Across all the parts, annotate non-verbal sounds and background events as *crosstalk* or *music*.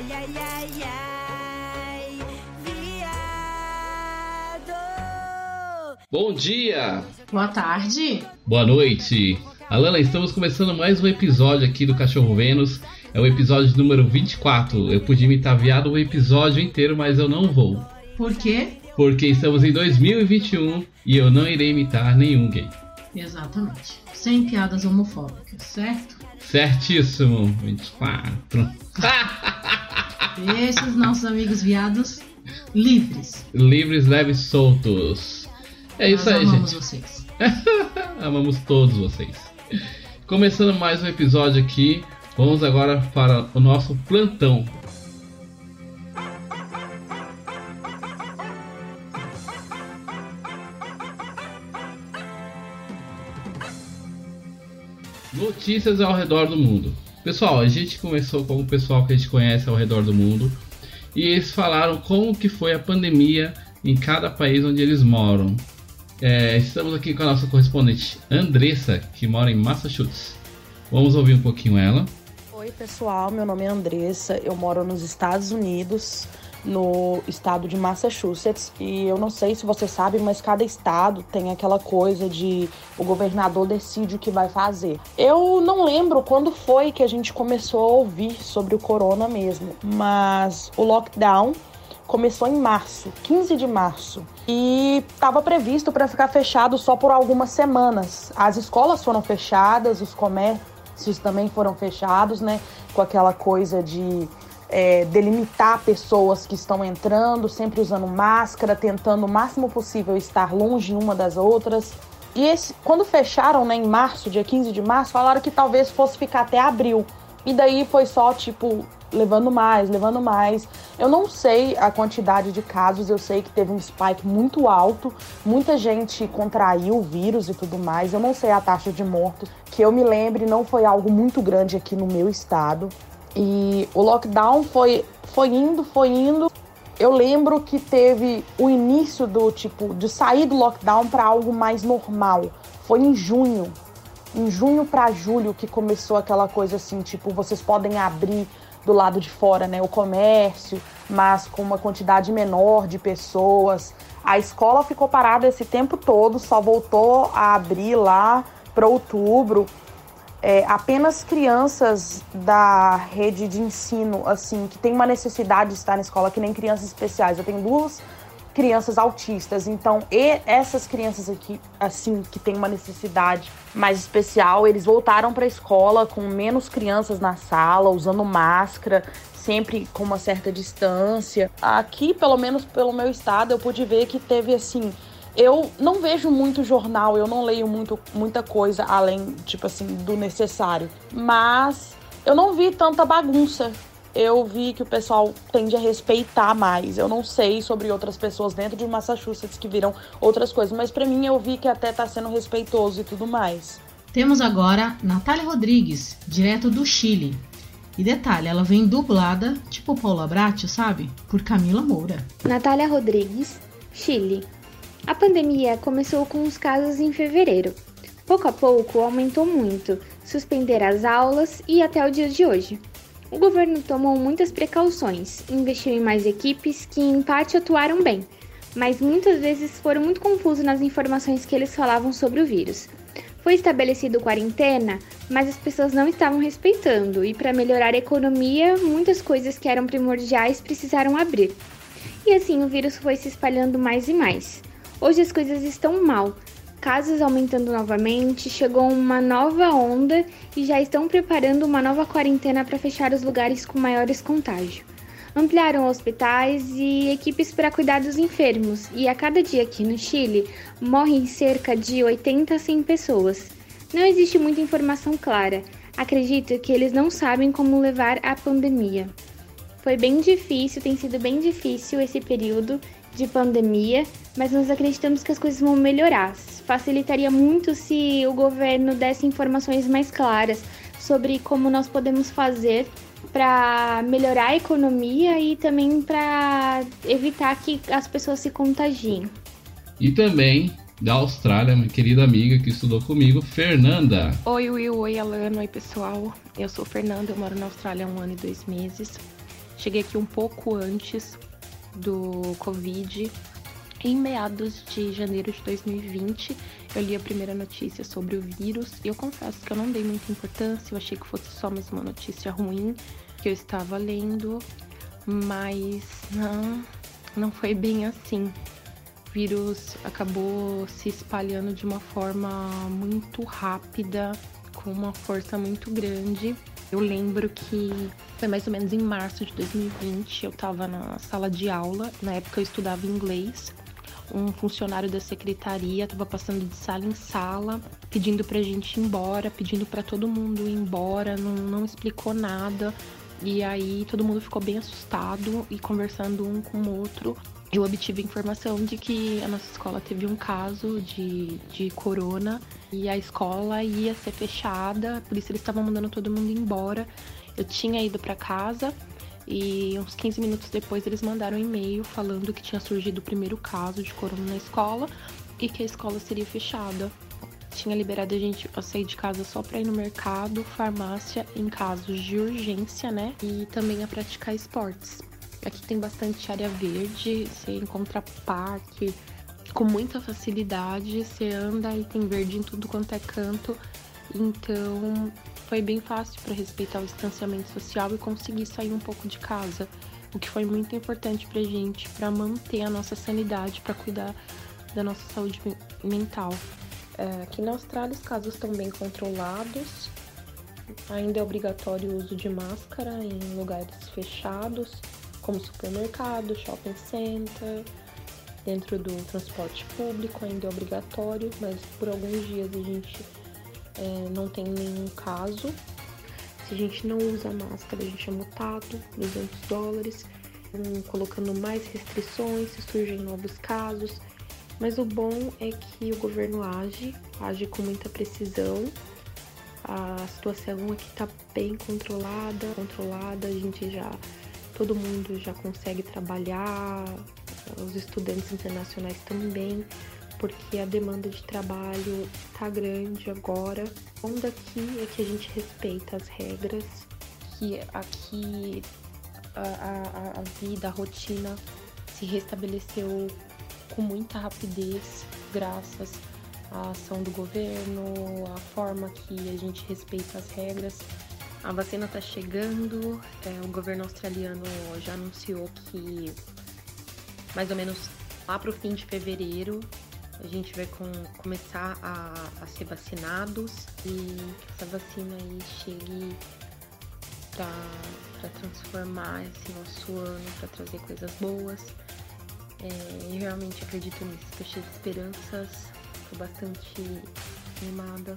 Ai, ai, ai, ai, viado. Bom dia! Boa tarde. Boa noite! Alana, estamos começando mais um episódio aqui do Cachorro Vênus. É o episódio número 24. Eu podia imitar viado o episódio inteiro, mas eu não vou. Por quê? Porque estamos em 2021 e eu não irei imitar nenhum gay. Exatamente. Sem piadas homofóbicas, certo? Certíssimo! 24. Deixa os nossos amigos viados livres. Livres, leves, soltos. É isso Nós aí, amamos gente. vocês. *laughs* Amamos todos vocês. Começando mais um episódio aqui, vamos agora para o nosso plantão. Notícias ao redor do mundo. Pessoal, a gente começou com o pessoal que a gente conhece ao redor do mundo e eles falaram como que foi a pandemia em cada país onde eles moram. É, estamos aqui com a nossa correspondente Andressa, que mora em Massachusetts. Vamos ouvir um pouquinho ela. Oi, pessoal. Meu nome é Andressa. Eu moro nos Estados Unidos, no estado de Massachusetts. E eu não sei se você sabe, mas cada estado tem aquela coisa de o governador decide o que vai fazer. Eu não lembro quando foi que a gente começou a ouvir sobre o corona mesmo, mas o lockdown começou em março, 15 de março, e estava previsto para ficar fechado só por algumas semanas. As escolas foram fechadas, os comércios também foram fechados, né? Com aquela coisa de é, delimitar pessoas que estão entrando, sempre usando máscara, tentando o máximo possível estar longe uma das outras. E esse, quando fecharam, né, em março, dia 15 de março, falaram que talvez fosse ficar até abril. E daí foi só, tipo, levando mais, levando mais. Eu não sei a quantidade de casos, eu sei que teve um spike muito alto, muita gente contraiu o vírus e tudo mais. Eu não sei a taxa de mortos, que eu me lembre, não foi algo muito grande aqui no meu estado. E o lockdown foi, foi indo, foi indo. Eu lembro que teve o início do tipo de sair do lockdown para algo mais normal. Foi em junho, em junho para julho que começou aquela coisa assim, tipo, vocês podem abrir do lado de fora, né, o comércio, mas com uma quantidade menor de pessoas. A escola ficou parada esse tempo todo, só voltou a abrir lá para outubro. É, apenas crianças da rede de ensino, assim, que tem uma necessidade de estar na escola, que nem crianças especiais. Eu tenho duas crianças autistas, então e essas crianças aqui, assim, que tem uma necessidade mais especial, eles voltaram para a escola com menos crianças na sala, usando máscara, sempre com uma certa distância. Aqui, pelo menos pelo meu estado, eu pude ver que teve assim eu não vejo muito jornal, eu não leio muito, muita coisa além, tipo assim, do necessário. Mas eu não vi tanta bagunça. Eu vi que o pessoal tende a respeitar mais. Eu não sei sobre outras pessoas dentro de Massachusetts que viram outras coisas, mas para mim eu vi que até tá sendo respeitoso e tudo mais. Temos agora Natália Rodrigues, direto do Chile. E detalhe, ela vem dublada, tipo Paula Bratti, sabe? Por Camila Moura. Natália Rodrigues, Chile. A pandemia começou com os casos em fevereiro. Pouco a pouco aumentou muito, suspenderam as aulas e até o dia de hoje. O governo tomou muitas precauções, investiu em mais equipes que em parte atuaram bem, mas muitas vezes foram muito confusos nas informações que eles falavam sobre o vírus. Foi estabelecido quarentena, mas as pessoas não estavam respeitando, e para melhorar a economia, muitas coisas que eram primordiais precisaram abrir. E assim o vírus foi se espalhando mais e mais. Hoje as coisas estão mal. Casos aumentando novamente, chegou uma nova onda e já estão preparando uma nova quarentena para fechar os lugares com maiores contágios. Ampliaram hospitais e equipes para cuidar dos enfermos, e a cada dia aqui no Chile morrem cerca de 80 a 100 pessoas. Não existe muita informação clara. Acredito que eles não sabem como levar a pandemia. Foi bem difícil, tem sido bem difícil esse período de pandemia, mas nós acreditamos que as coisas vão melhorar. Facilitaria muito se o governo desse informações mais claras sobre como nós podemos fazer para melhorar a economia e também para evitar que as pessoas se contagiem. E também da Austrália, minha querida amiga que estudou comigo, Fernanda. Oi, Will, oi, Alana, oi, pessoal. Eu sou Fernanda, eu moro na Austrália há um ano e dois meses. Cheguei aqui um pouco antes do Covid, em meados de janeiro de 2020. Eu li a primeira notícia sobre o vírus e eu confesso que eu não dei muita importância, eu achei que fosse só mais uma notícia ruim que eu estava lendo, mas não, não foi bem assim. O vírus acabou se espalhando de uma forma muito rápida, com uma força muito grande. Eu lembro que foi mais ou menos em março de 2020, eu estava na sala de aula, na época eu estudava inglês. Um funcionário da secretaria estava passando de sala em sala, pedindo pra gente ir embora, pedindo para todo mundo ir embora, não, não explicou nada. E aí todo mundo ficou bem assustado e conversando um com o outro. Eu obtive informação de que a nossa escola teve um caso de, de corona e a escola ia ser fechada, por isso eles estavam mandando todo mundo embora. Eu tinha ido para casa e uns 15 minutos depois eles mandaram um e-mail falando que tinha surgido o primeiro caso de corona na escola e que a escola seria fechada. Tinha liberado a gente a sair de casa só para ir no mercado, farmácia, em casos de urgência, né? E também a praticar esportes. Aqui tem bastante área verde, você encontra parque com muita facilidade, você anda e tem verde em tudo quanto é canto. Então foi bem fácil para respeitar o distanciamento social e conseguir sair um pouco de casa, o que foi muito importante para gente para manter a nossa sanidade, para cuidar da nossa saúde mental. É, aqui na Austrália os casos estão bem controlados. Ainda é obrigatório o uso de máscara em lugares fechados, como supermercado, shopping center, dentro do transporte público ainda é obrigatório, mas por alguns dias a gente é, não tem nenhum caso. Se a gente não usa máscara, a gente é multado 200 dólares, colocando mais restrições se surgem novos casos. Mas o bom é que o governo age, age com muita precisão. A situação aqui está bem controlada, controlada, a gente já todo mundo já consegue trabalhar, os estudantes internacionais também, porque a demanda de trabalho está grande agora. Bom daqui é que a gente respeita as regras, que aqui a, a, a vida, a rotina se restabeleceu com muita rapidez, graças à ação do governo, à forma que a gente respeita as regras. A vacina está chegando, é, o governo australiano já anunciou que mais ou menos lá para o fim de fevereiro a gente vai com, começar a, a, ser vacinados e que essa vacina aí chegue para transformar esse nosso ano, para trazer coisas boas. É, eu realmente acredito nisso, estou cheia de esperanças, estou bastante animada.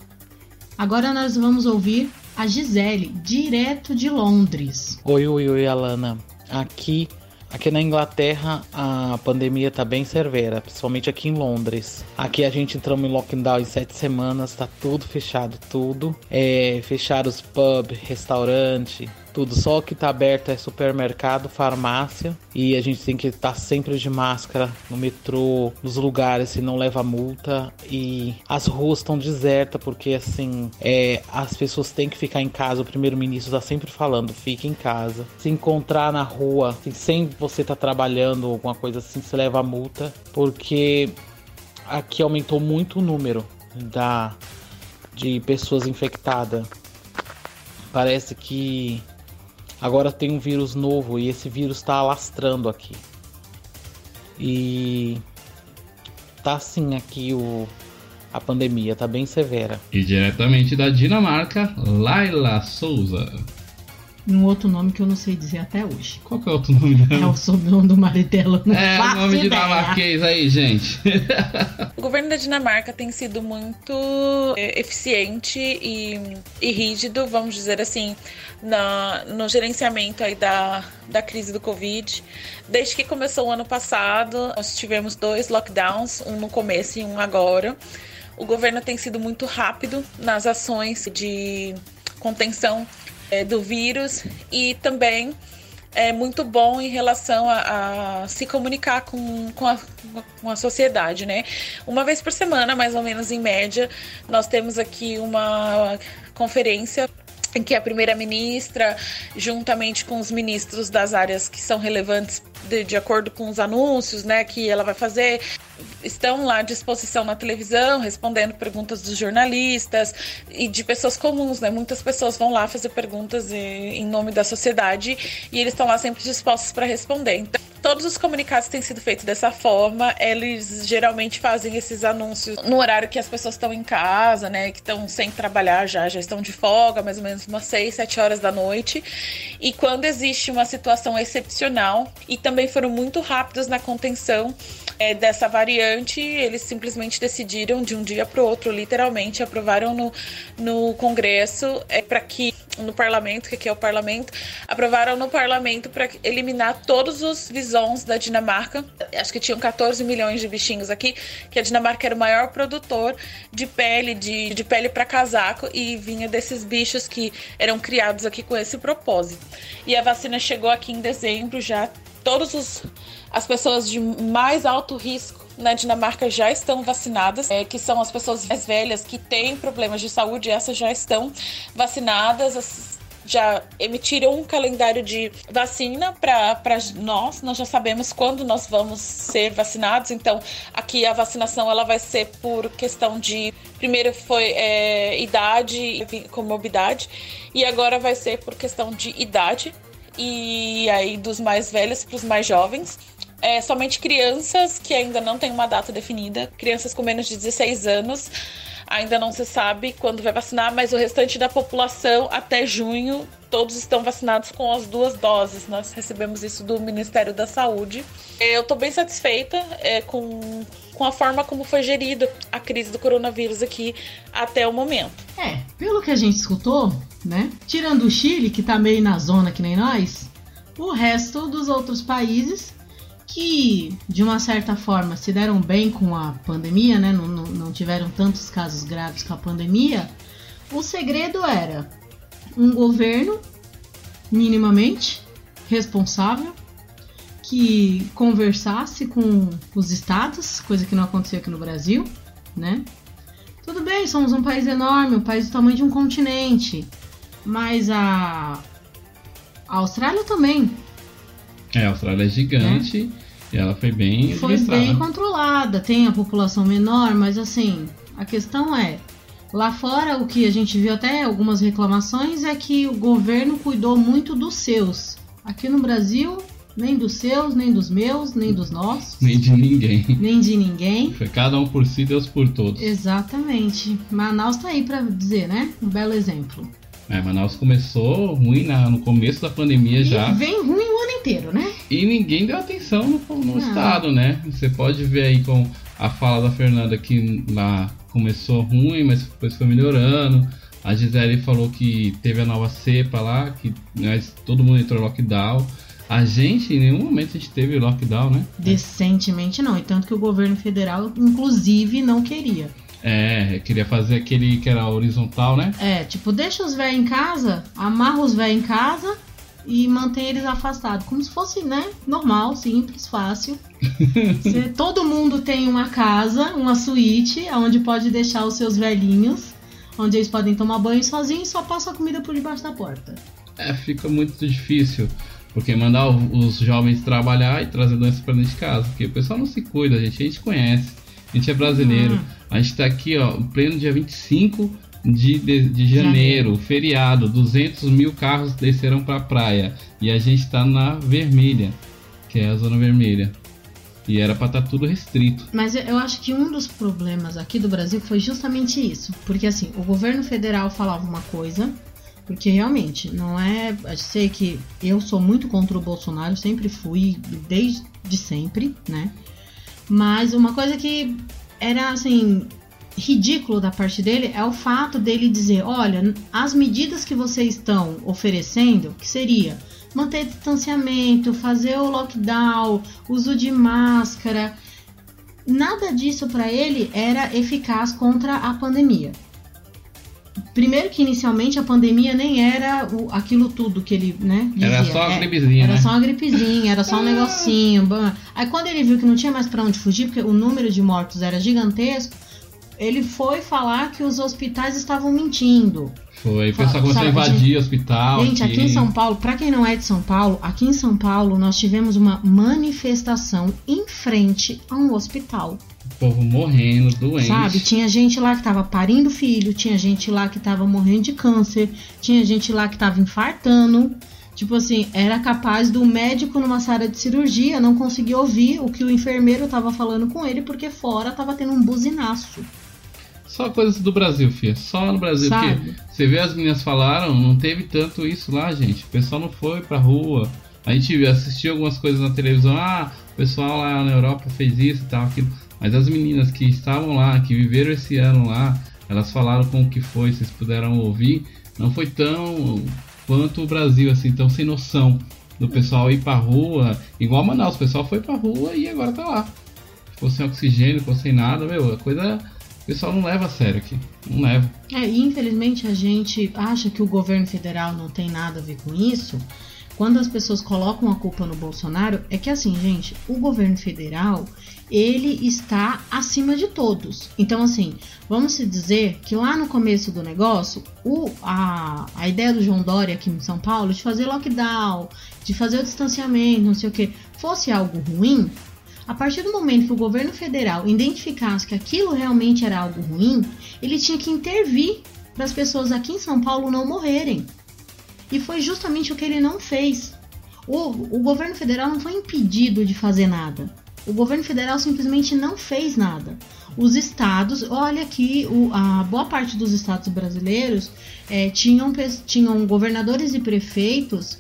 Agora nós vamos ouvir a Gisele, direto de Londres. Oi, oi, oi, Alana. Aqui Aqui na Inglaterra a pandemia tá bem severa, principalmente aqui em Londres. Aqui a gente entramos em lockdown em sete semanas, tá tudo fechado, tudo. É, fecharam os pub, restaurante, tudo. Só que tá aberto é supermercado, farmácia e a gente tem que estar sempre de máscara no metrô, nos lugares, se não leva multa. E as ruas estão desertas porque assim é, as pessoas têm que ficar em casa. O primeiro-ministro tá sempre falando: fique em casa. Se encontrar na rua, assim, sem você tá trabalhando, alguma coisa assim, você leva multa porque aqui aumentou muito o número da de pessoas infectadas. Parece que Agora tem um vírus novo e esse vírus está alastrando aqui. E tá assim aqui o a pandemia, tá bem severa. E diretamente da Dinamarca, Laila Souza um outro nome que eu não sei dizer até hoje. Qual que é o outro nome dela? É o sobrenome do marido dela. Não é o nome de dinamarquês aí, gente. o governo da Dinamarca tem sido muito é, eficiente e, e rígido, vamos dizer assim, na, no gerenciamento aí da, da crise do Covid. Desde que começou o ano passado, nós tivemos dois lockdowns, um no começo e um agora. O governo tem sido muito rápido nas ações de contenção é, do vírus e também é muito bom em relação a, a se comunicar com, com, a, com a sociedade, né? Uma vez por semana, mais ou menos em média, nós temos aqui uma conferência em que a primeira-ministra, juntamente com os ministros das áreas que são relevantes de, de, acordo com os anúncios né, que ela vai fazer, estão lá à disposição na televisão, respondendo perguntas dos jornalistas e de pessoas comuns. Né? Muitas pessoas vão lá fazer perguntas em nome da sociedade e eles estão lá sempre dispostos para responder. Então, todos os comunicados têm sido feitos dessa forma. Eles geralmente fazem esses anúncios no horário que as pessoas estão em casa, né? Que estão sem trabalhar já, já estão de folga, mais ou menos umas 6, 7 horas da noite. E quando existe uma situação excepcional, e também foram muito rápidos na contenção é, dessa variante, eles simplesmente decidiram de um dia para o outro, literalmente, aprovaram no, no Congresso é, para que no parlamento, que aqui é o parlamento, aprovaram no parlamento para eliminar todos os visões da Dinamarca. Acho que tinham 14 milhões de bichinhos aqui, que a Dinamarca era o maior produtor de pele, de, de pele para casaco, e vinha desses bichos que eram criados aqui com esse propósito. E a vacina chegou aqui em dezembro, já todos os as pessoas de mais alto risco na Dinamarca já estão vacinadas, é, que são as pessoas mais velhas que têm problemas de saúde, essas já estão vacinadas. As, já emitiram um calendário de vacina para nós. Nós já sabemos quando nós vamos ser vacinados. Então, aqui a vacinação ela vai ser por questão de primeiro foi é, idade e comorbidade e agora vai ser por questão de idade e aí dos mais velhos para os mais jovens é, somente crianças que ainda não têm uma data definida, crianças com menos de 16 anos. Ainda não se sabe quando vai vacinar, mas o restante da população até junho todos estão vacinados com as duas doses. Nós recebemos isso do Ministério da Saúde. Eu estou bem satisfeita é, com, com a forma como foi gerida a crise do coronavírus aqui até o momento. É, pelo que a gente escutou, né? Tirando o Chile, que tá meio na zona que nem nós, o resto dos outros países que, de uma certa forma, se deram bem com a pandemia, né? Não, não, não tiveram tantos casos graves com a pandemia. O segredo era um governo minimamente responsável que conversasse com os estados, coisa que não aconteceu aqui no Brasil, né? Tudo bem, somos um país enorme, um país do tamanho de um continente, mas a, a Austrália também. É, a Austrália é gigante. Né? E ela foi bem Foi bem controlada, tem a população menor, mas assim, a questão é, lá fora o que a gente viu até algumas reclamações é que o governo cuidou muito dos seus. Aqui no Brasil, nem dos seus, nem dos meus, nem dos nossos. *laughs* Nem de ninguém. Nem de ninguém. Foi cada um por si, Deus por todos. Exatamente. Manaus tá aí para dizer, né? Um belo exemplo. É, Manaus começou ruim na, no começo da pandemia e já. vem ruim o ano inteiro, né? E ninguém deu atenção no, no estado, né? Você pode ver aí com a fala da Fernanda que lá começou ruim, mas depois foi melhorando. A Gisele falou que teve a nova cepa lá, que mas todo mundo entrou em lockdown. A gente, em nenhum momento a gente teve lockdown, né? Decentemente não. E tanto que o governo federal, inclusive, não queria. É, queria fazer aquele que era horizontal, né? É, tipo, deixa os velhos em casa, amarra os velhos em casa e mantém eles afastados. Como se fosse, né? Normal, simples, fácil. *laughs* Você, todo mundo tem uma casa, uma suíte, onde pode deixar os seus velhinhos, onde eles podem tomar banho sozinhos e só passa a comida por debaixo da porta. É, fica muito difícil. Porque mandar os jovens trabalhar e trazer doenças para dentro de casa. Porque o pessoal não se cuida, gente. A gente conhece. A gente é brasileiro. Hum. A gente está aqui, ó, pleno dia 25 de, de, de janeiro, feriado. 200 mil carros desceram para a praia. E a gente está na vermelha, que é a zona vermelha. E era para estar tá tudo restrito. Mas eu acho que um dos problemas aqui do Brasil foi justamente isso. Porque assim, o governo federal falava uma coisa, porque realmente não é. Eu sei que eu sou muito contra o Bolsonaro, sempre fui, desde sempre, né? Mas uma coisa que era assim ridículo da parte dele é o fato dele dizer, olha, as medidas que vocês estão oferecendo, que seria manter distanciamento, fazer o lockdown, uso de máscara, nada disso para ele era eficaz contra a pandemia. Primeiro que inicialmente a pandemia nem era o, aquilo tudo que ele, né. Era só uma é, gripezinha, Era né? só uma gripezinha, era só um negocinho. Aí quando ele viu que não tinha mais para onde fugir, porque o número de mortos era gigantesco, ele foi falar que os hospitais estavam mentindo. Foi, o pessoal começou a invadir hospital. Gente, aqui em São Paulo, pra quem não é de São Paulo, aqui em São Paulo nós tivemos uma manifestação em frente a um hospital. Povo morrendo, doente. Sabe? Tinha gente lá que tava parindo filho, tinha gente lá que tava morrendo de câncer, tinha gente lá que tava infartando. Tipo assim, era capaz do médico numa sala de cirurgia não conseguir ouvir o que o enfermeiro tava falando com ele, porque fora tava tendo um buzinaço. Só coisas do Brasil, filha. Só no Brasil. Sabe? Porque você vê as meninas falaram, não teve tanto isso lá, gente. O pessoal não foi pra rua. A gente assistiu algumas coisas na televisão. Ah, o pessoal lá na Europa fez isso e tal, aquilo. Mas as meninas que estavam lá, que viveram esse ano lá, elas falaram como que foi, vocês puderam ouvir. Não foi tão quanto o Brasil, assim, tão sem noção do pessoal ir pra rua. Igual Manaus, o pessoal foi pra rua e agora tá lá. Ficou sem oxigênio, ficou sem nada, meu. A coisa. O pessoal não leva a sério aqui. Não leva. É, e infelizmente a gente acha que o governo federal não tem nada a ver com isso. Quando as pessoas colocam a culpa no Bolsonaro, é que assim, gente, o governo federal, ele está acima de todos. Então, assim, vamos dizer que lá no começo do negócio, o, a, a ideia do João Dória aqui em São Paulo de fazer lockdown, de fazer o distanciamento, não sei o que, fosse algo ruim, a partir do momento que o governo federal identificasse que aquilo realmente era algo ruim, ele tinha que intervir para as pessoas aqui em São Paulo não morrerem. E foi justamente o que ele não fez. O, o governo federal não foi impedido de fazer nada. O governo federal simplesmente não fez nada. Os estados, olha que o- a boa parte dos estados brasileiros eh, tinham, tinham governadores e prefeitos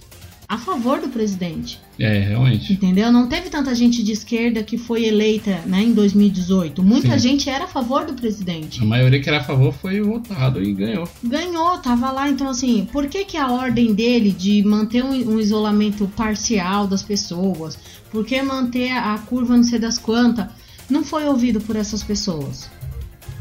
a favor do presidente. É, realmente. Entendeu? Não teve tanta gente de esquerda que foi eleita né, em 2018. Muita Sim. gente era a favor do presidente. A maioria que era a favor foi votado e ganhou. Ganhou, tava lá. Então, assim, por que, que a ordem dele de manter um, um isolamento parcial das pessoas, por que manter a curva não sei das quantas, não foi ouvido por essas pessoas?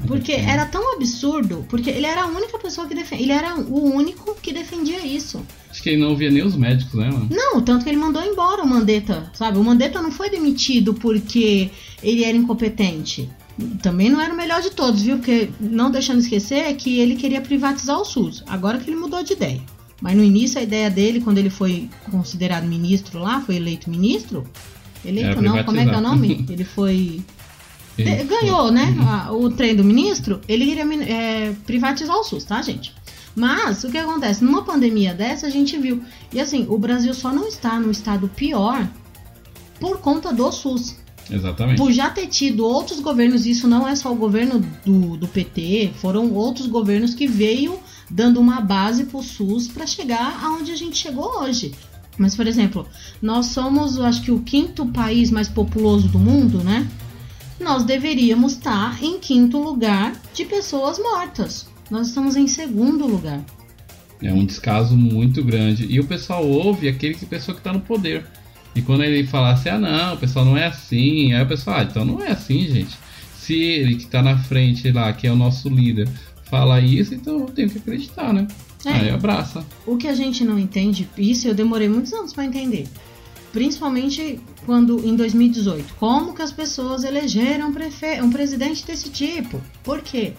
Porque era tão absurdo, porque ele era a única pessoa que defendia, ele era o único que defendia isso. Acho que ele não via nem os médicos, né, mano? Não, tanto que ele mandou embora o Mandetta, sabe? O Mandetta não foi demitido porque ele era incompetente. Também não era o melhor de todos, viu? Porque não deixando esquecer que ele queria privatizar o SUS. Agora que ele mudou de ideia. Mas no início a ideia dele, quando ele foi considerado ministro lá, foi eleito ministro. Eleito não, como é que é o nome? *laughs* Ele foi. Ele É, ganhou, foi- né? Uhum. o trem do ministro, ele queria min- é, privatizar o SUS, tá, gente? Mas o que acontece? Numa pandemia dessa, a gente viu. E assim, o Brasil só não está no estado pior por conta do SUS. Exatamente. Por já ter tido outros governos, isso não é só o governo do, do PT, foram outros governos que veio dando uma base pro SUS para chegar aonde a gente chegou hoje. Mas, por exemplo, nós somos, eu acho que, o quinto país mais populoso do mundo, né? Nós deveríamos estar em quinto lugar de pessoas mortas. Nós estamos em segundo lugar. É um descaso muito grande. E o pessoal ouve aquele que pessoa que tá no poder. E quando ele fala assim, ah não, o pessoal não é assim, aí o pessoal, ah, então não é assim, gente. Se ele que tá na frente lá, que é o nosso líder, fala isso, então eu tenho que acreditar, né? É. Aí abraça. O que a gente não entende, isso eu demorei muitos anos para entender. Principalmente quando em 2018, como que as pessoas elegeram um, um presidente desse tipo? Por quê?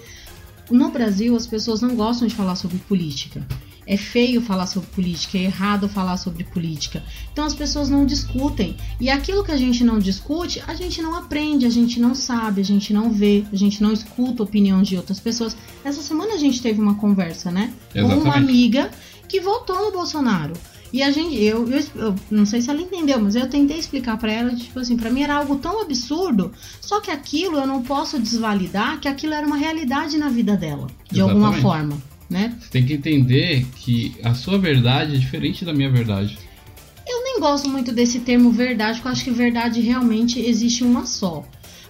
No Brasil as pessoas não gostam de falar sobre política. É feio falar sobre política, é errado falar sobre política. Então as pessoas não discutem. E aquilo que a gente não discute, a gente não aprende, a gente não sabe, a gente não vê, a gente não escuta a opinião de outras pessoas. Essa semana a gente teve uma conversa, né? Com uma Exatamente. amiga que votou no Bolsonaro. E a gente, eu, eu, eu não sei se ela entendeu, mas eu tentei explicar pra ela, tipo assim, pra mim era algo tão absurdo, só que aquilo eu não posso desvalidar que aquilo era uma realidade na vida dela, de alguma Exatamente. forma, né? Você tem que entender que a sua verdade é diferente da minha verdade. Eu nem gosto muito desse termo verdade, porque eu acho que verdade realmente existe uma só.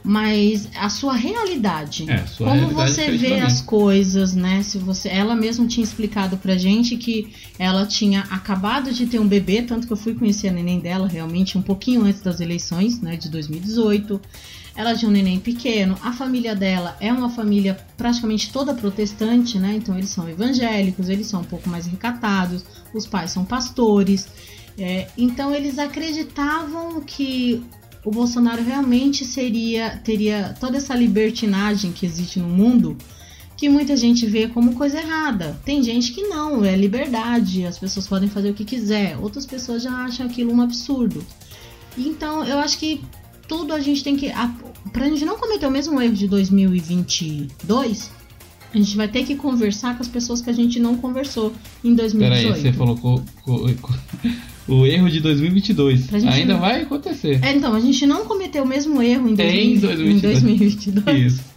Mas a sua realidade. É, sua como realidade você vê as coisas, né? Se você, ela mesma tinha explicado pra gente que ela tinha acabado de ter um bebê, tanto que eu fui conhecer a neném dela realmente um pouquinho antes das eleições, né, de 2018. Ela tinha um neném pequeno. A família dela é uma família praticamente toda protestante, né? Então eles são evangélicos, eles são um pouco mais recatados. Os pais são pastores. É, então eles acreditavam que o Bolsonaro realmente seria teria toda essa libertinagem que existe no mundo que muita gente vê como coisa errada. Tem gente que não, é liberdade, as pessoas podem fazer o que quiser. Outras pessoas já acham aquilo um absurdo. Então, eu acho que tudo a gente tem que pra gente não cometer o mesmo erro de 2022, a gente vai ter que conversar com as pessoas que a gente não conversou em 2018. Peraí, você falou co, co, co, o erro de 2022. Ainda não... vai acontecer. É, então, a gente não cometeu o mesmo erro em, 2000, em 2022. Em 2022. Isso.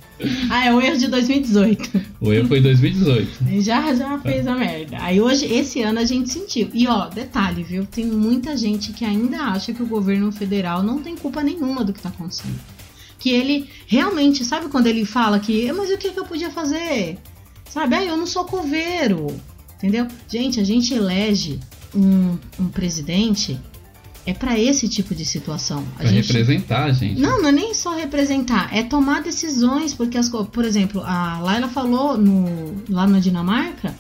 Ah, é o erro de 2018. O erro foi em 2018. Já, já fez a merda. Aí hoje, esse ano, a gente sentiu. E ó, detalhe, viu? Tem muita gente que ainda acha que o governo federal não tem culpa nenhuma do que tá acontecendo. Que ele realmente, sabe quando ele fala que, mas o que, que eu podia fazer? Sabe, ah, eu não sou coveiro. Entendeu? Gente, a gente elege um, um presidente é para esse tipo de situação. Para gente... representar, gente. Não, não é nem só representar, é tomar decisões, porque as por exemplo, a Laila falou no, lá na Dinamarca,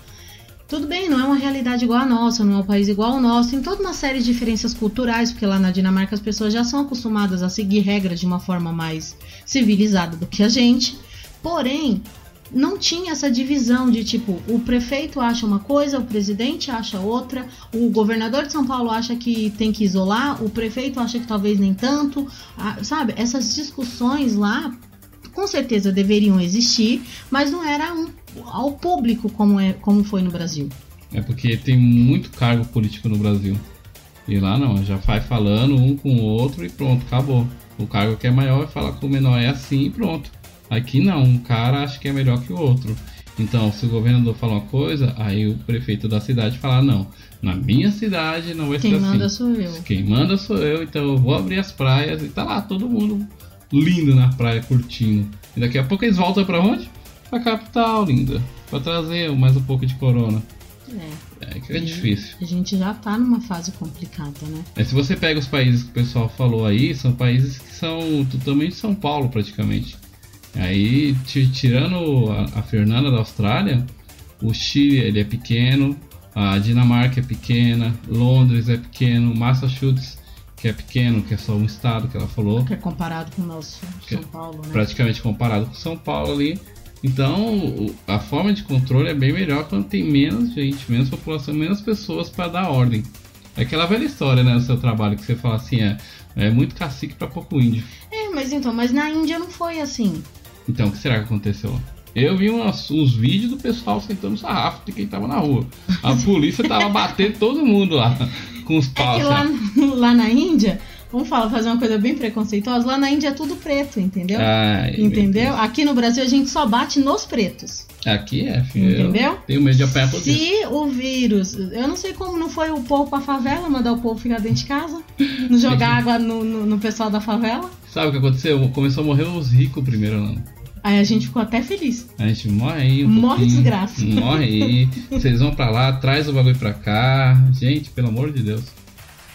tudo bem, não é uma realidade igual a nossa, não é um país igual ao nosso, tem toda uma série de diferenças culturais, porque lá na Dinamarca as pessoas já são acostumadas a seguir regras de uma forma mais civilizada do que a gente. Porém, não tinha essa divisão de tipo, o prefeito acha uma coisa, o presidente acha outra, o governador de São Paulo acha que tem que isolar, o prefeito acha que talvez nem tanto, sabe? Essas discussões lá com certeza deveriam existir, mas não era um, ao público como, é, como foi no Brasil. É porque tem muito cargo político no Brasil. E lá não, já vai falando um com o outro e pronto, acabou. O cargo que é maior falar com o menor é assim e pronto. Aqui não, um cara acha que é melhor que o outro. Então, se o governador fala uma coisa, aí o prefeito da cidade fala: não, na minha cidade não vai Quem ser assim. Quem manda sou eu. Quem manda sou eu, então eu vou abrir as praias e tá lá todo mundo lindo na praia curtindo. E daqui a pouco eles voltam para onde? Pra capital, linda. Pra trazer mais um pouco de corona. É. É que é difícil. A gente já tá numa fase complicada, né? É, se você pega os países que o pessoal falou aí, são países que são totalmente São Paulo praticamente. Aí, tirando a, a, Fernanda da Austrália, o Chile ele é pequeno, a Dinamarca é pequena, Londres é pequeno, Massachusetts que é pequeno, que é só um estado que ela falou. Que é comparado com o nosso São Paulo, né? Praticamente comparado com São Paulo ali. Então, a forma de controle é bem melhor quando tem menos gente, menos população, menos pessoas para dar ordem. É aquela velha história, né, no seu trabalho, que você fala assim, é, é muito cacique para pouco índio. É, mas então, mas na Índia não foi assim. Então, o que será que aconteceu? Eu vi umas, uns vídeos do pessoal sentando sarrafo de quem tava na rua. A *laughs* polícia tava batendo todo mundo lá, com os paus. É lá, lá na Índia, vamos falar, fazer uma coisa bem preconceituosa, lá na Índia é tudo preto, entendeu? Ai, entendeu? Aqui no Brasil a gente só bate nos pretos. Aqui é, filho. Entendeu? Tenho medo de apanhar por Se o vírus. Eu não sei como não foi o povo pra favela, mandar o povo ficar dentro de casa, não jogar *laughs* água no, no, no pessoal da favela. Sabe o que aconteceu? Começou a morrer os ricos primeiro, não. Aí a gente ficou até feliz. A gente morre aí. Um morre desgraça. Morre aí. Vocês vão pra lá, traz o bagulho pra cá. Gente, pelo amor de Deus.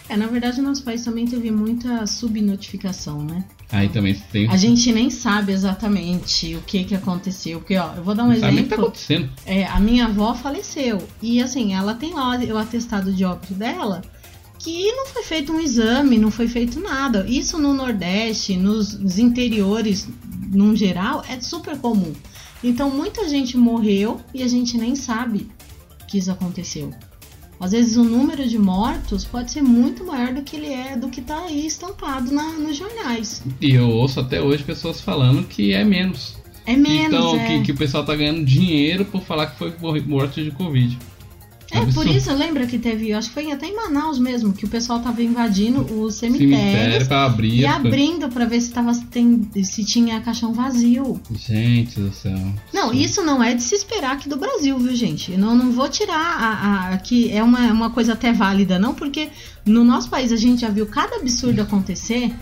É, na verdade, o nosso país também teve muita subnotificação, né? Aí também tem. A gente nem sabe exatamente o que que aconteceu. Porque, ó, eu vou dar um Não exemplo. Sabe o que tá acontecendo. É, a minha avó faleceu. E assim, ela tem lá o atestado de óbito dela que não foi feito um exame, não foi feito nada. Isso no Nordeste, nos, interiores, num geral, é super comum. Então muita gente morreu e a gente nem sabe que isso aconteceu. Às vezes o número de mortos pode ser muito maior do que ele é, do que está aí estampado na, nos jornais. E eu ouço até hoje pessoas falando que é menos. É menos. Então, é. Que, que o pessoal tá ganhando dinheiro por falar que foi morto de Covid. É, por isso, lembra que teve, acho que foi até em Manaus mesmo, que o pessoal tava invadindo os cemitérios Cemitério abrir, e abrindo para ver se, tava, tem, se tinha caixão vazio. Gente do céu. Não, isso não é de se esperar aqui do Brasil, viu, gente? Eu não, não vou tirar a, a, que é uma, uma coisa até válida, não, porque no nosso país a gente já viu cada absurdo *laughs* acontecer.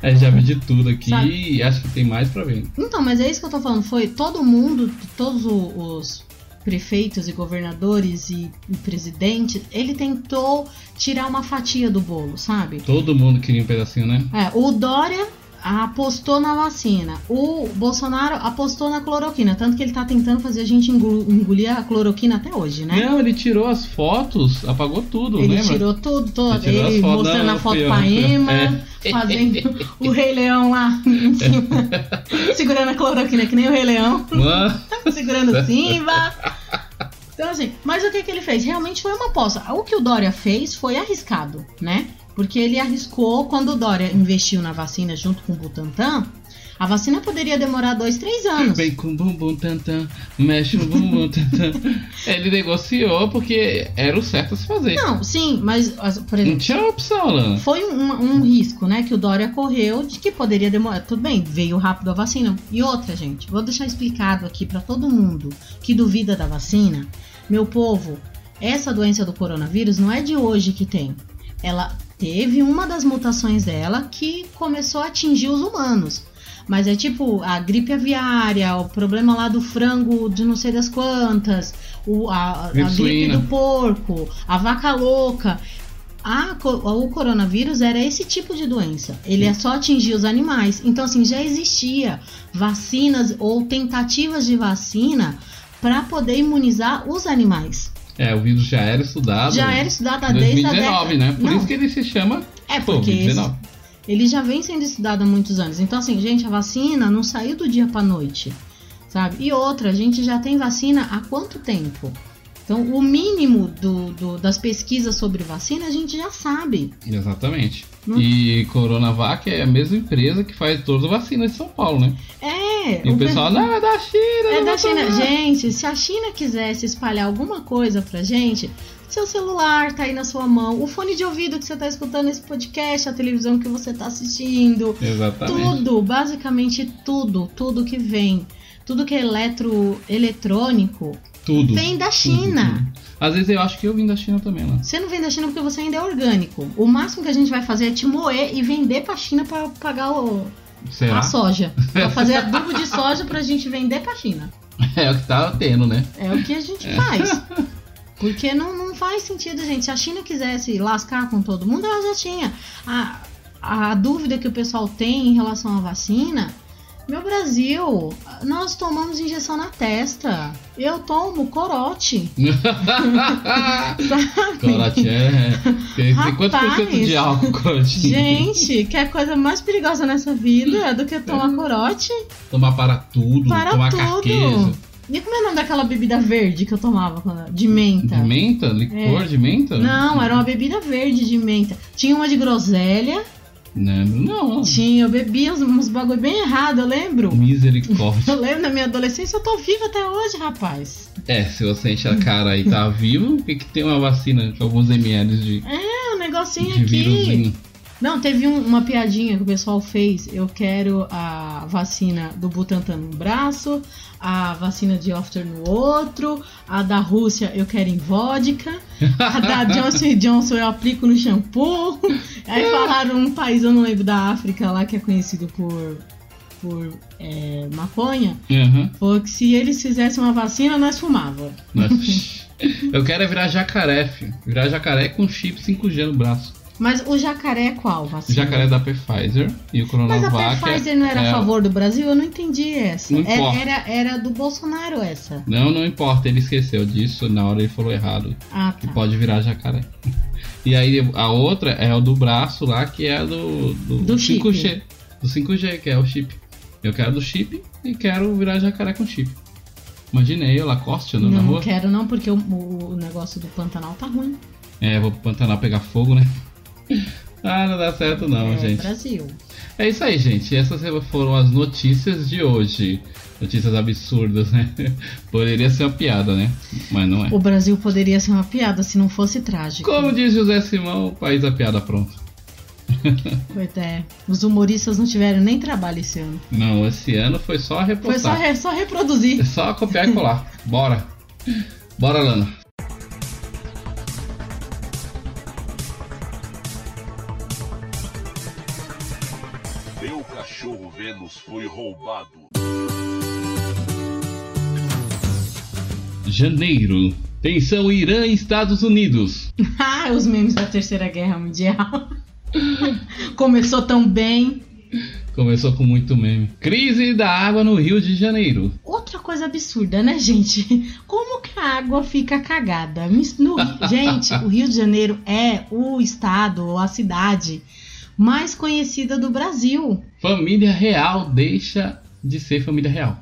É, já vi de tudo aqui Sabe? e acho que tem mais para ver. Então, mas é isso que eu tô falando. Foi todo mundo, todos os prefeitos e governadores e, e presidentes, ele tentou tirar uma fatia do bolo, sabe? Todo mundo queria um pedacinho, né? É, o Dória apostou na vacina. O Bolsonaro apostou na cloroquina. Tanto que ele tá tentando fazer a gente engo- engolir a cloroquina até hoje, né? Não, ele tirou as fotos, apagou tudo, Ele lembra? tirou tudo, todo, Ele tirou mostrando a foto pra Ema, É. fazendo o Rei Leão lá em *laughs* cima, segurando a cloroquina, que nem o Rei Leão, Mano, segurando o *laughs* Simba. Então, assim, mas o que, que ele fez? Realmente foi uma aposta. O que o Dória fez foi arriscado, né? Porque ele arriscou quando o Dória investiu na vacina junto com o Butantan. A vacina poderia demorar dois, três anos. vem com bumbum tantan, mexe o bumbum tantan. Ele negociou porque era o certo a se fazer. Não, sim, mas, as- por Não exemplo, tinha opção, Lana. Foi um, um risco, né, que o Dória correu de que poderia demorar. Tudo bem, veio rápido a vacina. E outra, gente, vou deixar explicado aqui pra todo mundo que duvida da vacina. Meu povo, essa doença do coronavírus não é de hoje que tem. Ela teve uma das mutações dela que começou a atingir os humanos. Mas é tipo a gripe aviária, o problema lá do frango de não sei das quantas, o, a, a Gripe do porco, a vaca louca. A o coronavírus era esse tipo de doença. Ele é só atingir os animais. Então, assim, já existia vacinas ou tentativas de vacina para poder imunizar os animais. É, o vírus já era estudado. Já era estudada em desde a 2019, década... né? Por Não, isso que ele se chama é porque esse- Covid-19. Ele já vem sendo estudado há muitos anos. Então, assim, gente, a vacina não saiu do dia para noite, sabe? E outra, a gente já tem vacina há quanto tempo? Então, o mínimo do, do- das pesquisas sobre vacina a gente já sabe. Exatamente. E Coronavac é a mesma empresa que faz todas as vacinas de São Paulo, né? É, E o pe- pessoal, não, é da China. É da China. tomar." Gente, se a China quisesse espalhar alguma coisa pra gente, seu celular tá aí na sua mão, o fone de ouvido que você tá escutando esse podcast, a televisão que você tá assistindo, Exatamente. tudo, basicamente tudo, tudo que vem, tudo que é eletroeletrônico, Tudo. vem da Tudo, China. tudo. Às vezes eu acho que eu vim da China também, lá. Você não vem da China porque você ainda é orgânico. O máximo que a gente vai fazer é te moer e vender pra China pra pagar o, Será? a soja. Pra fazer adubo de *laughs* soja pra gente vender pra China. É o que tá tendo, né? É o que a gente faz. *laughs* Porque não, não faz sentido, gente. Se a China quisesse lascar com todo mundo, ela já tinha. A, a dúvida que o pessoal tem em relação à vacina. Meu Brasil, nós tomamos injeção na testa. Eu tomo corote. *laughs* Corote é. Tem Rapaz. quantos por cento de álcool, Corotinho? Gente, quer coisa mais perigosa nessa vida do que tomar corote? Tomar para tudo, Para tomar tudo. carqueja. E como é o nome daquela bebida verde que eu tomava? quando- De menta. De menta? Licor É. de menta? Não, era uma bebida verde de menta. Tinha uma de groselha. Não, não. Tinha, eu bebia uns, uns bagulho bem errado, eu lembro. Misericórdia. Eu lembro da minha adolescência, eu tô viva até hoje, rapaz. É, se você enche a cara e tá vivo, por que, que tem uma vacina com alguns ml de, É, um negocinho de aqui. vírusinho? Não, teve um- uma piadinha que o pessoal fez. Eu quero a vacina do Butantan no braço, a vacina de Oxford no outro, a da Rússia eu quero em vodka, a da *laughs* Johnson Johnson eu aplico no shampoo. *laughs* Aí falaram um país, eu não lembro da África lá, que é conhecido por, por é, maconha, Aham. falou que se eles fizessem uma vacina, nós fumava. Mas, *laughs* Eu quero é virar jacaré, filho. Virar jacaré com chip 5G no braço. Mas o jacaré é qual O vacina? jacaré da Pfizer e o Mas a Coronavac. Pfizer não era é- a favor do Brasil? Eu não entendi essa. Não Era, importa. era, era do Bolsonaro essa. Não, não importa, ele esqueceu disso, na hora ele falou errado. Ah, Que tá. pode virar jacaré. *laughs* E aí a outra é o do braço lá, que é do, do, Do 5G. Do 5G, que é o chip. Eu quero do chip e quero virar jacaré com chip. Imaginei eu, Lacoste andando Não, na não rua. quero não, porque o, o negócio do Pantanal tá ruim. É, vou pro Pantanal pegar fogo, né? *laughs* ah, não dá certo não, é gente. Brasil. É isso aí, gente. Essas foram as notícias de hoje. Notícias absurdas, né? *laughs* Poderia ser uma piada, né? Mas não é. O Brasil poderia ser uma piada se não fosse trágico. Como diz José Simão, o país da piada pronta. *laughs* Pois é. Os humoristas não tiveram nem trabalho esse ano. Não, esse ano foi só Foi repostar. só, re- só reproduzir. É só copiar e colar. Bora. Bora, Lana. Foi roubado. Janeiro. Tensão Irã e Estados Unidos. *laughs* ah, os memes da Terceira Guerra Mundial. *laughs* Começou tão bem. Começou com muito meme. Crise da água no Rio de Janeiro. Outra coisa absurda, né, gente? Como que a água fica cagada? No, *laughs* gente, o Rio de Janeiro é o estado ou a cidade mais conhecida do Brasil. Família real deixa de ser família real.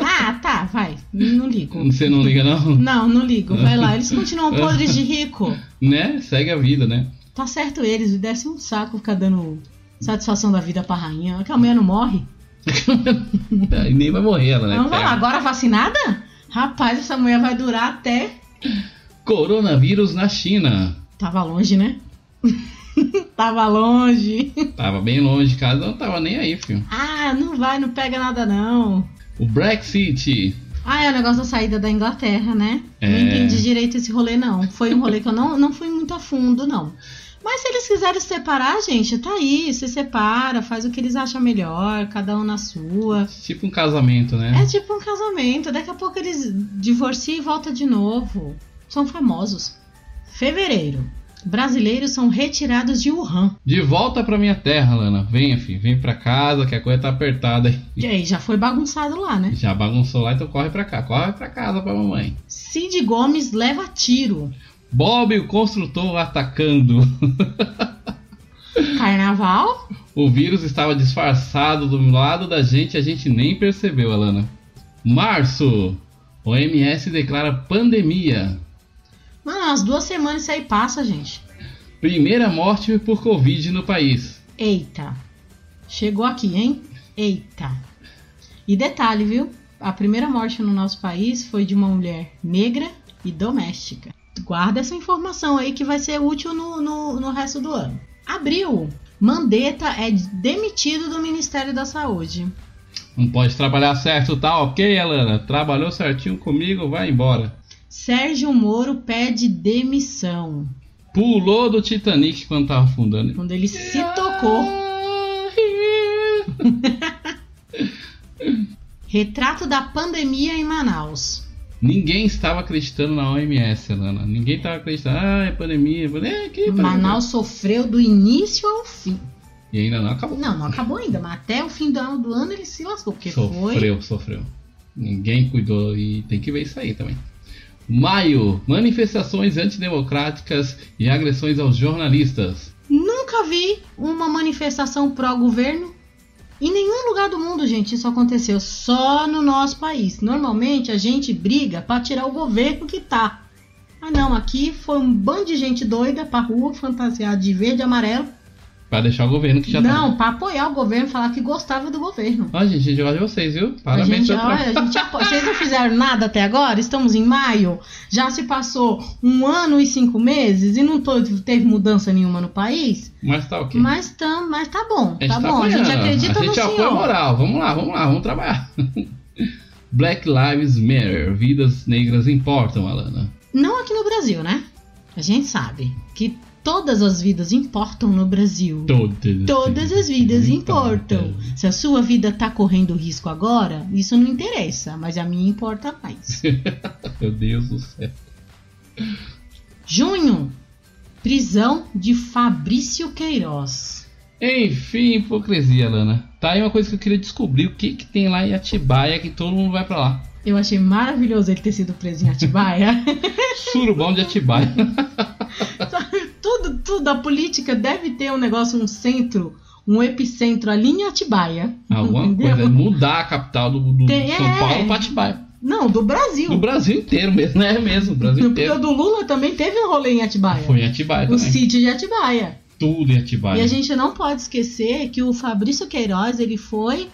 Ah, tá, vai. Não ligo. Você não liga, não? Não, não ligo. Vai lá. Eles continuam *laughs* podres de rico. Né? Segue a vida, né? Tá certo eles. Desce um saco ficar dando satisfação da vida pra rainha. Que a mulher não morre. *laughs* e nem vai morrer ela, né? Vamos lá, agora vacinada? Rapaz, essa mulher vai durar até. Coronavírus na China. Tava longe, né? *laughs* tava longe. Tava bem longe de casa, não tava nem aí, filho. Ah, não vai, não pega nada não. O Brexit. Ah, é o negócio da saída da Inglaterra, né? É. Não entendi direito esse rolê, não. Foi um rolê que eu não, não fui muito a fundo, não. Mas se eles quiserem se separar, gente, tá aí, se separa, faz o que eles acham melhor, cada um na sua. Tipo um casamento, né? É tipo um casamento, daqui a pouco eles divorciam e voltam de novo. São famosos. Fevereiro. Brasileiros são retirados de Wuhan. De volta pra minha terra, Lana. Venha, filho. Vem pra casa que a coisa tá apertada aí. E aí, já foi bagunçado lá, né? Já bagunçou lá, então corre pra cá. Corre pra casa pra mamãe. Cid Gomes leva tiro. Bob, o construtor, atacando. *laughs* Carnaval? O vírus estava disfarçado do lado da gente e a gente nem percebeu, Alana. Março. OMS declara pandemia. Mano, umas duas semanas isso aí passa, gente. Primeira morte por Covid no país. Eita. Chegou aqui, hein? Eita. E detalhe, viu? A primeira morte no nosso país foi de uma mulher negra e doméstica. Guarda essa informação aí que vai ser útil no, no, no resto do ano. Abril. Mandetta é demitido do Ministério da Saúde. Não pode trabalhar certo, tá ok, Alana? Trabalhou certinho comigo, vai embora. Sérgio Moro pede demissão. Pulou do Titanic quando tava afundando. Quando ele se tocou. *laughs* Retrato da pandemia em Manaus. Ninguém estava acreditando na OMS, Alana. Ninguém estava acreditando. Ah, é pandemia. É, que pandemia. Manaus sofreu do início ao fim. E ainda não acabou. Não, não acabou ainda, mas até o fim do ano, do ano ele se lascou. Porque sofreu, foi... sofreu. Ninguém cuidou e tem que ver isso aí também. Maio, manifestações antidemocráticas e agressões aos jornalistas. Nunca vi uma manifestação pró-governo em nenhum lugar do mundo, gente. Isso aconteceu só no nosso país. Normalmente a gente briga para tirar o governo que tá. Ah, não, aqui foi um bando de gente doida pra rua, fantasiada de verde e amarelo. Pra deixar o governo que já não, tá. pra apoiar o governo, falar que gostava do governo. Ó, gente, a gente gosta de vocês, viu? A Parabéns gente, pra- olha, a gente apo- Vocês não fizeram nada até agora? Estamos em maio. Já se passou um ano e cinco meses e não teve mudança nenhuma no país. Mas tá ok. Mas, tam, mas tá bom, A tá, tá bom. A gente apoiando. acredita A gente no apoia a senhor. moral. Vamos lá, vamos lá, vamos trabalhar. *laughs* Black Lives Matter. Vidas negras importam, Alana. Não aqui no Brasil, né? A gente sabe que todas as vidas importam no Brasil. Todas. Todas as vidas importam. Se a sua vida tá correndo risco agora, isso não interessa, mas a minha importa mais. *laughs* Meu Deus do céu. Junho, prisão de Fabrício Queiroz. Enfim, hipocrisia, Alana. Tá aí uma coisa que eu queria descobrir. O que que tem lá em Atibaia que todo mundo vai pra lá? Eu achei maravilhoso ele ter sido preso em Atibaia. *laughs* Surubão de Atibaia. *laughs* tudo, tudo, a política deve ter um negócio, um centro, um epicentro ali em Atibaia. Alguma entendeu? coisa. Mudar a capital do, do Tem- São é. Paulo pra Atibaia. Não, do Brasil. Do Brasil inteiro mesmo, né? É mesmo, o Brasil Porque o inteiro. do Lula também teve um rolê em Atibaia. Foi em Atibaia O sítio de Atibaia. Tudo em Atibaia. E a gente não pode esquecer que o Fabrício Queiroz ele foi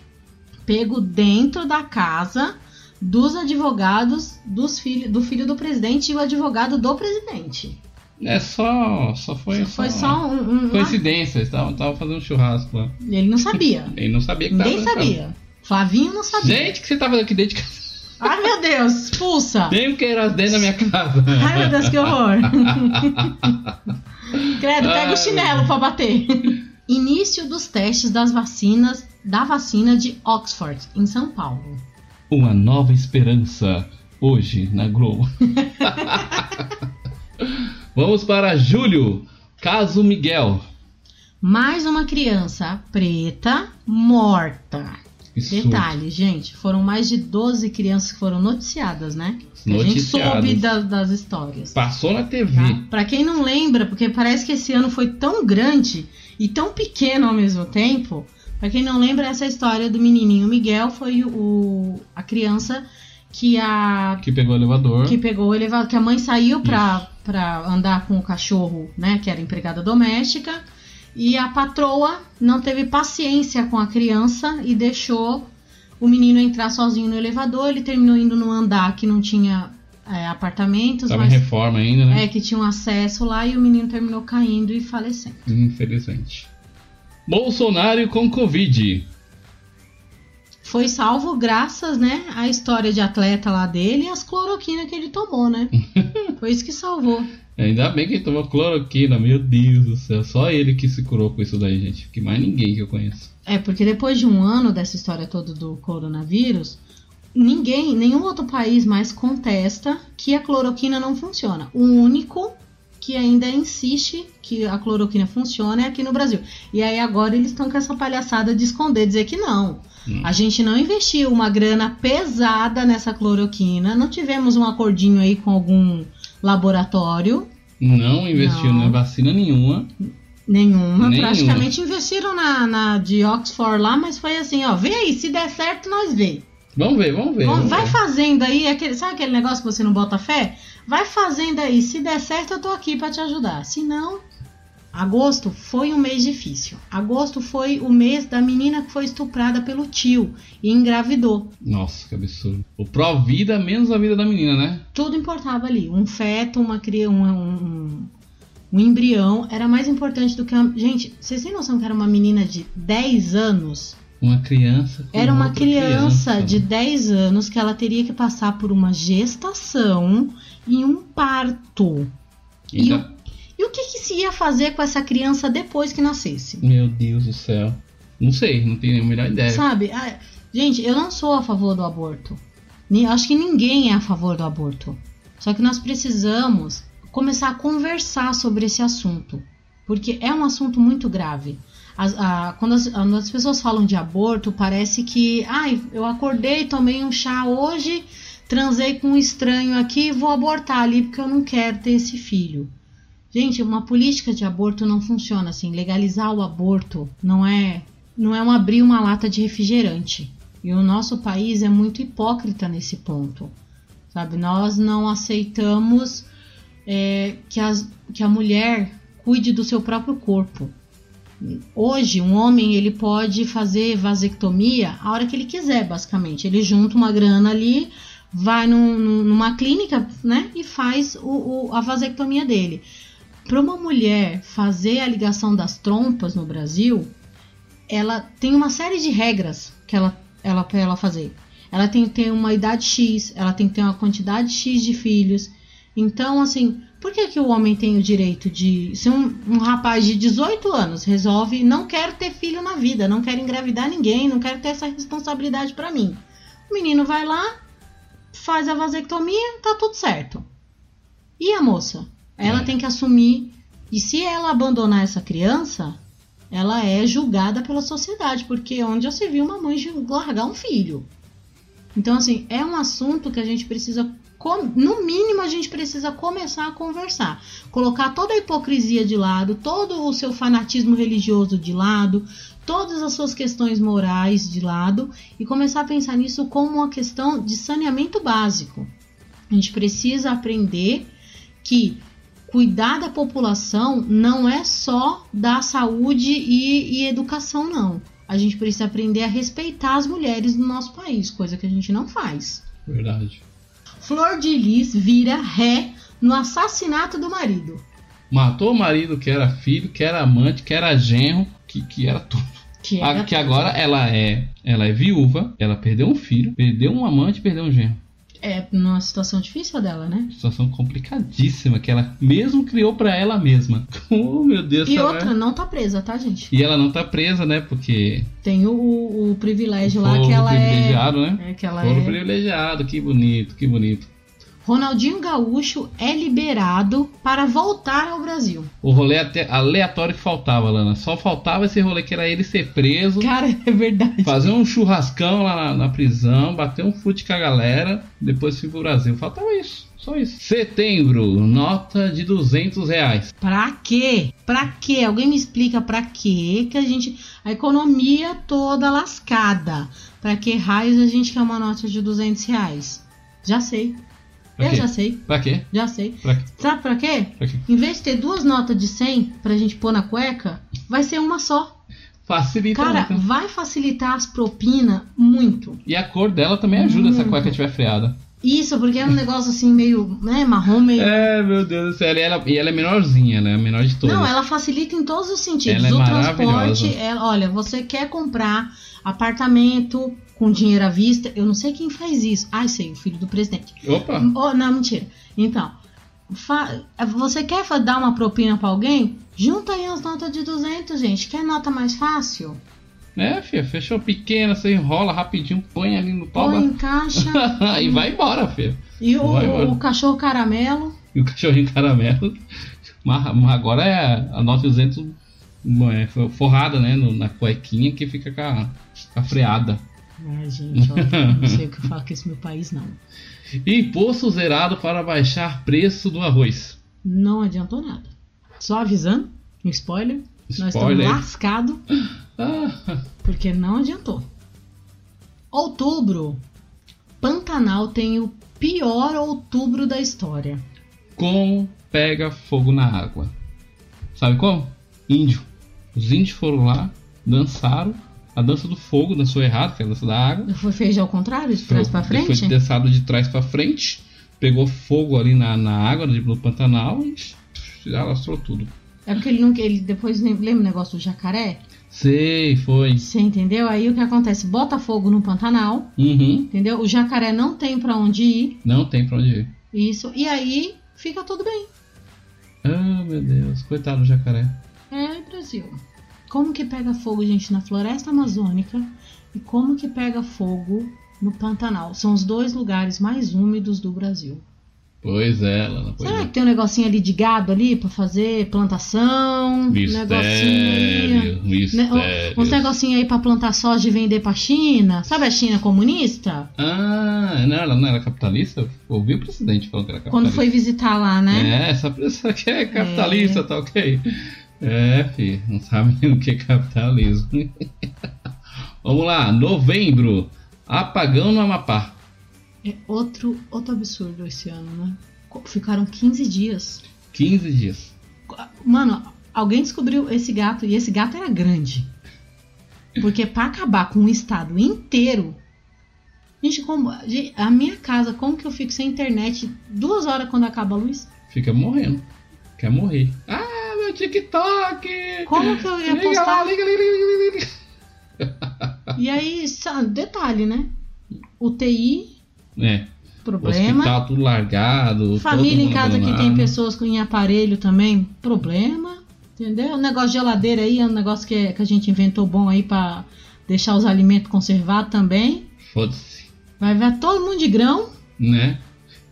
pego dentro da casa dos advogados dos filho, do filho do presidente e o advogado do presidente. É só. Só foi. Foi só um. um- Coincidência, eles estavam fazendo um churrasco lá. Ele não sabia. *laughs* Ele não sabia que Ninguém tava. sabia. Flavinho não sabia. Gente, o que você tá fazendo aqui dentro de casa? *laughs* Ai meu Deus, expulsa. Tem um Queiroz dentro da minha casa. *laughs* Ai meu Deus, que horror. Credo, pega Ai, o chinelo pra bater. Início dos testes das vacinas da vacina de Oxford, em São Paulo. Uma nova esperança. Hoje, na Globo. Vamos para julho. Caso Miguel. Mais uma criança preta morta. Surto. Detalhe, gente, foram mais de 12 crianças que foram noticiadas, né? Que A gente Noticiadas. soube da- das histórias. Passou na TV. Tá? Pra quem não lembra, porque parece que esse ano foi tão grande e tão pequeno ao mesmo tempo. Pra quem não lembra, essa história do menininho Miguel foi o, a criança que a Que pegou o elevador. que pegou o elevador, que a mãe saiu pra, pra andar com o cachorro, né, que era empregada doméstica, e a patroa não teve paciência com a criança e deixou o menino entrar sozinho no elevador. Ele terminou indo no andar que não tinha é, apartamentos, Tava em mas reforma ainda, né? é que tinha um acesso lá e o menino terminou caindo e falecendo. Infelizmente. Bolsonaro com Covid. Foi salvo graças, né, à história de atleta lá dele e as cloroquinas que ele tomou, né? *laughs* Foi isso que salvou. Ainda bem que ele tomou cloroquina, meu Deus do céu. Só ele que se curou com isso daí, gente. Que mais ninguém que eu conheço. É, porque depois de um ano dessa história toda do coronavírus, ninguém, nenhum outro país mais contesta que a cloroquina não funciona. O único que ainda insiste que a cloroquina funciona é aqui no Brasil. E aí agora eles estão com essa palhaçada de esconder, dizer que não. Hum. A gente não investiu uma grana pesada nessa cloroquina, não tivemos um acordinho aí com algum laboratório, Não investiu Não. na vacina nenhuma. Nenhuma, Nenhuma. praticamente investiram na, na de Oxford lá, mas foi assim, ó, vê aí, se der certo, nós vê. Vamos ver, vamos ver. Bom, vamos vai ver. fazendo aí, aquele, sabe aquele negócio que você não bota fé? Vai fazendo aí, se der certo, eu tô aqui pra te ajudar. Se não, agosto foi um mês difícil. Agosto foi o mês da menina que foi estuprada pelo tio e engravidou. Nossa, que absurdo. O pró-vida menos a vida da menina, né? Tudo importava ali. Um feto, uma criança, um, um, um embrião era mais importante do que uma... Gente, vocês têm noção que era uma menina de 10 anos? Uma criança. Era uma outra criança, de né? 10 anos que ela teria que passar por uma gestação e um parto. E, o, e o que, que se ia fazer com essa criança depois que nascesse? Meu Deus do céu. Não sei, não tenho a melhor ideia. Sabe? Ah, gente, eu não sou a favor do aborto. Nem- Acho que ninguém é a favor do aborto. Só que nós precisamos começar a conversar sobre esse assunto. Porque é um assunto muito grave. As- a- quando, as, quando as pessoas falam de aborto, parece que. Ai, eu acordei, tomei um chá hoje, transei com um estranho aqui e vou abortar ali porque eu não quero ter esse filho. Gente, uma política de aborto não funciona assim. Legalizar o aborto não é não é um abrir uma lata de refrigerante. E o nosso país é muito hipócrita nesse ponto. Sabe? Nós não aceitamos é, que, as, que a mulher cuide do seu próprio corpo. Hoje, um homem ele pode fazer vasectomia a hora que ele quiser, basicamente. Ele junta uma grana ali, vai num- num- numa clínica né, e faz o- o- a vasectomia dele. Para uma mulher fazer a ligação das trompas no Brasil, ela tem uma série de regras que ela, ela para ela fazer. Ela tem que ter uma idade X, ela tem que ter uma quantidade X de filhos. Então, assim, por que, que o homem tem o direito de. Se um, um rapaz de 18 anos resolve, não quero ter filho na vida, não quero engravidar ninguém, não quero ter essa responsabilidade pra mim. O menino vai lá, faz a vasectomia, tá tudo certo. E a moça? Ela É. tem que assumir. E se ela abandonar essa criança, ela é julgada pela sociedade, porque onde já se viu uma mãe largar um filho? Então, assim, é um assunto que a gente precisa, no mínimo, a gente precisa começar a conversar. Colocar toda a hipocrisia de lado, todo o seu fanatismo religioso de lado, todas as suas questões morais de lado e começar a pensar nisso como uma questão de saneamento básico. A gente precisa aprender que cuidar da população não é só dar saúde e, e educação, não. A gente precisa aprender a respeitar as mulheres do nosso país, coisa que a gente não faz. Verdade. Flor de Lis vira ré no assassinato do marido. Matou o marido que era filho, que era amante, que era genro, que, que era tudo. Que A- era que agora ela é, ela é viúva, ela perdeu um filho, perdeu um amante, perdeu um genro. é numa situação difícil dela, né? Situação complicadíssima que ela mesmo criou pra ela mesma. *laughs* Oh, meu Deus E outra, mulher- não tá presa, tá, gente? E ela não tá presa, né? Porque Tem o, o- o privilégio lá foro que ela é. privilegiado, né? é que ela Foro é. privilegiado, que bonito, que bonito. Ronaldinho Gaúcho é liberado para voltar ao Brasil. O rolê até aleatório que faltava, Lana. Só faltava esse rolê que era ele ser preso, Cara, *laughs* é verdade. fazer um churrascão lá na, na prisão, bater um fute com a galera, depois ir pro Brasil. Faltava isso. Só isso. Setembro, nota de 200 reais. Pra quê? Pra quê? Alguém me explica pra quê que a gente. A economia toda lascada. Pra que raios a gente quer uma nota de 200 reais? Já sei. Pra Eu quê? já sei. Pra quê? Já sei. Pra quê? Sabe pra quê? Pra quê? Em vez de ter duas notas de 100 pra gente pôr na cueca, vai ser uma só. Facilita Cara, muito. vai facilitar as propinas muito. E a cor dela também ajuda se a Muito. cueca estiver freada. Isso, porque é um negócio assim meio, né, marrom, meio. É, meu Deus do céu. E ela, e ela é menorzinha, né? A menor de todas. Não, ela facilita em todos os sentidos. Ela é o transporte, é, olha, você quer comprar apartamento com dinheiro à vista, eu não sei quem faz isso. Ah, sei, o filho do presidente. Opa! Oh, não, mentira. Então, você quer dar uma propina pra alguém? Junta aí as notas de 200, gente. Quer nota mais fácil? É, filha, fechou pequena, você enrola rapidinho, põe ali no toba Põe em caixa. *laughs* e vai embora, filha. E o, vai. o cachorro caramelo. E o cachorrinho caramelo. Mas, agora é a nota de 200 é, forrada, né? na cuequinha que fica com a, com a freada. Ai, gente, olha, não sei o que eu falo com esse meu país, não. Imposto zerado para baixar preço do arroz. Não adiantou nada. Só avisando, um spoiler. Nós Spoiler. estamos lascados Ah, porque não adiantou. Outubro. Pantanal tem o pior outubro da história. como pega fogo na água? Sabe como? Índio. Os índios foram lá, dançaram. A dança do fogo dançou errado, que é a dança da água. Foi feito ao contrário, de trás pra Foi frente? dançado de trás pra frente. Pegou fogo ali na, na água do Pantanal e alastrou tudo. É porque ele não ele depois lem- lembra o negócio do jacaré? Sei, foi. Você entendeu? Aí o que acontece? Bota fogo no Pantanal, Uhum. entendeu? O jacaré não tem pra onde ir. Não tem pra onde ir. Isso. E aí fica tudo bem. Ah, meu Deus. Coitado do jacaré. É, Brasil. Como que pega fogo, gente, na floresta amazônica e como que pega fogo no Pantanal? São os dois lugares mais úmidos do Brasil. Pois é, Lana. Pois Será é. que tem um negocinho ali de gado ali pra fazer plantação? Um negocinho. Mistério, né, mistério. Uns negocinhos aí pra plantar soja e vender pra China. Sabe a China comunista? Ah, não, ela não era capitalista? Ouvi o presidente falando que era capitalista. Quando foi visitar lá, né? É, essa pessoa aqui é capitalista, tá ok? É, filho, não sabe nem o que é capitalismo. *laughs* Vamos lá, novembro. Apagão no Amapá. É outro, outro absurdo esse ano, né? Ficaram 15 dias. 15 dias. Mano, alguém descobriu esse gato e esse gato era grande. Porque pra acabar com o estado inteiro. Gente, como, a minha casa, como que eu fico sem internet duas horas quando acaba a luz? Fica morrendo. Quer morrer. Ah, TikTok! Como que eu ia Liga postar? lá, liga, liga, liga, liga. E aí, detalhe, né? UTI, É, problema. hospital tudo largado. Família em casa que tem abandonado. pessoas com em aparelho também, problema. Entendeu? O negócio de geladeira aí é um negócio que, que a gente inventou bom aí pra deixar os alimentos conservados também. Foda-se, Vai ver todo mundo de grão. né?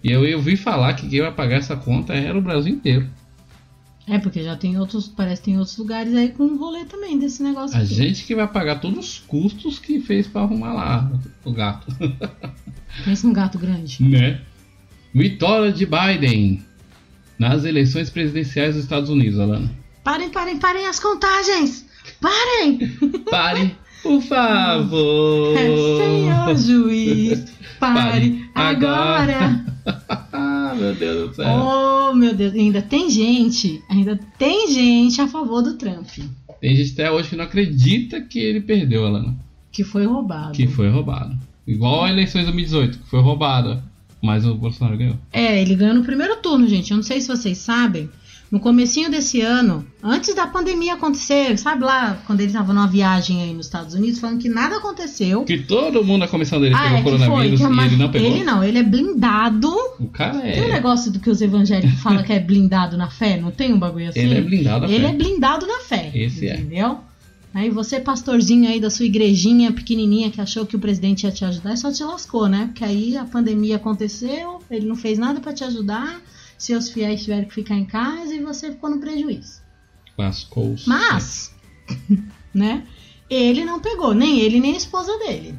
E eu ouvi falar que quem vai pagar essa conta era o Brasil inteiro. É, porque já tem outros, parece que tem outros lugares aí com rolê também desse negócio A aqui. gente que vai pagar todos os custos que fez pra arrumar lá o gato. *laughs* Pensa num gato grande. né? Vitória de Biden nas eleições presidenciais dos Estados Unidos, Alana. Parem, parem, parem as contagens! Parem! *laughs* Pare, por favor. *laughs* Senhor juiz, pare Pare agora. agora! Meu Deus do céu. Oh, meu Deus, ainda tem gente, ainda tem gente a favor do Trump, Tem gente até hoje que não acredita que ele perdeu, Alana. que foi roubado. Que foi roubado. Igual a eleições de 2018, que foi roubada. Mas o Bolsonaro ganhou. É, ele ganhou no primeiro turno, gente. Eu não sei se vocês sabem. No comecinho desse ano, antes da pandemia acontecer, sabe lá, quando ele tava numa viagem aí nos Estados Unidos, falando que nada aconteceu. Que todo mundo na comissão dele Ah, pegou é foi, coronavírus a e ele não pegou. Ele não, ele é blindado. O cara Tem um é. negócio do que os evangélicos *laughs* falam que é blindado na fé, não tem um bagulho assim? Ele é blindado na Ele fé. é blindado na fé. Esse é. entendeu? Aí você, pastorzinho aí da sua igrejinha pequenininha que achou que o presidente ia te ajudar, só te lascou, né? Porque aí a pandemia aconteceu, ele não fez nada pra te ajudar, seus fiéis tiveram que ficar em casa e você ficou no prejuízo. Lascou-se. Mas, *laughs* né? Ele não pegou, nem ele nem a esposa dele.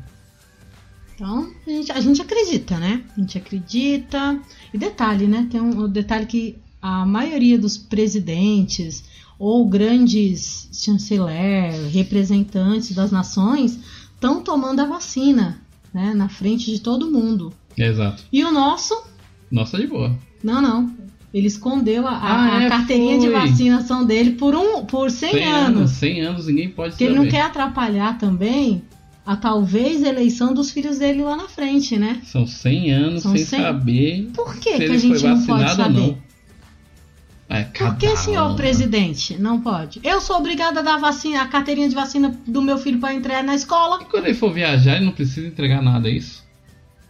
Então, a gente, a gente acredita, né? A gente acredita. E detalhe, né? Tem um, um detalhe que a maioria dos presidentes ou grandes chanceler, representantes das nações estão tomando a vacina, né? Na frente de todo mundo. Exato. E o nosso, Nossa, de boa. Não, não. Ele escondeu a, a- Ah, a é, carteirinha de foi. vacinação dele por um por 100, anos. 100 anos, ninguém pode Porque saber. ele não quer atrapalhar também a talvez eleição dos filhos dele lá na frente, né? São 100 anos São sem 100. saber Por que, que ele a gente não pode saber? É, Por que, senhor uma. presidente? Não pode. Eu sou obrigada a dar vacina, a carteirinha de vacina do meu filho para entrar na escola. E quando ele for viajar, ele não precisa entregar nada, é isso?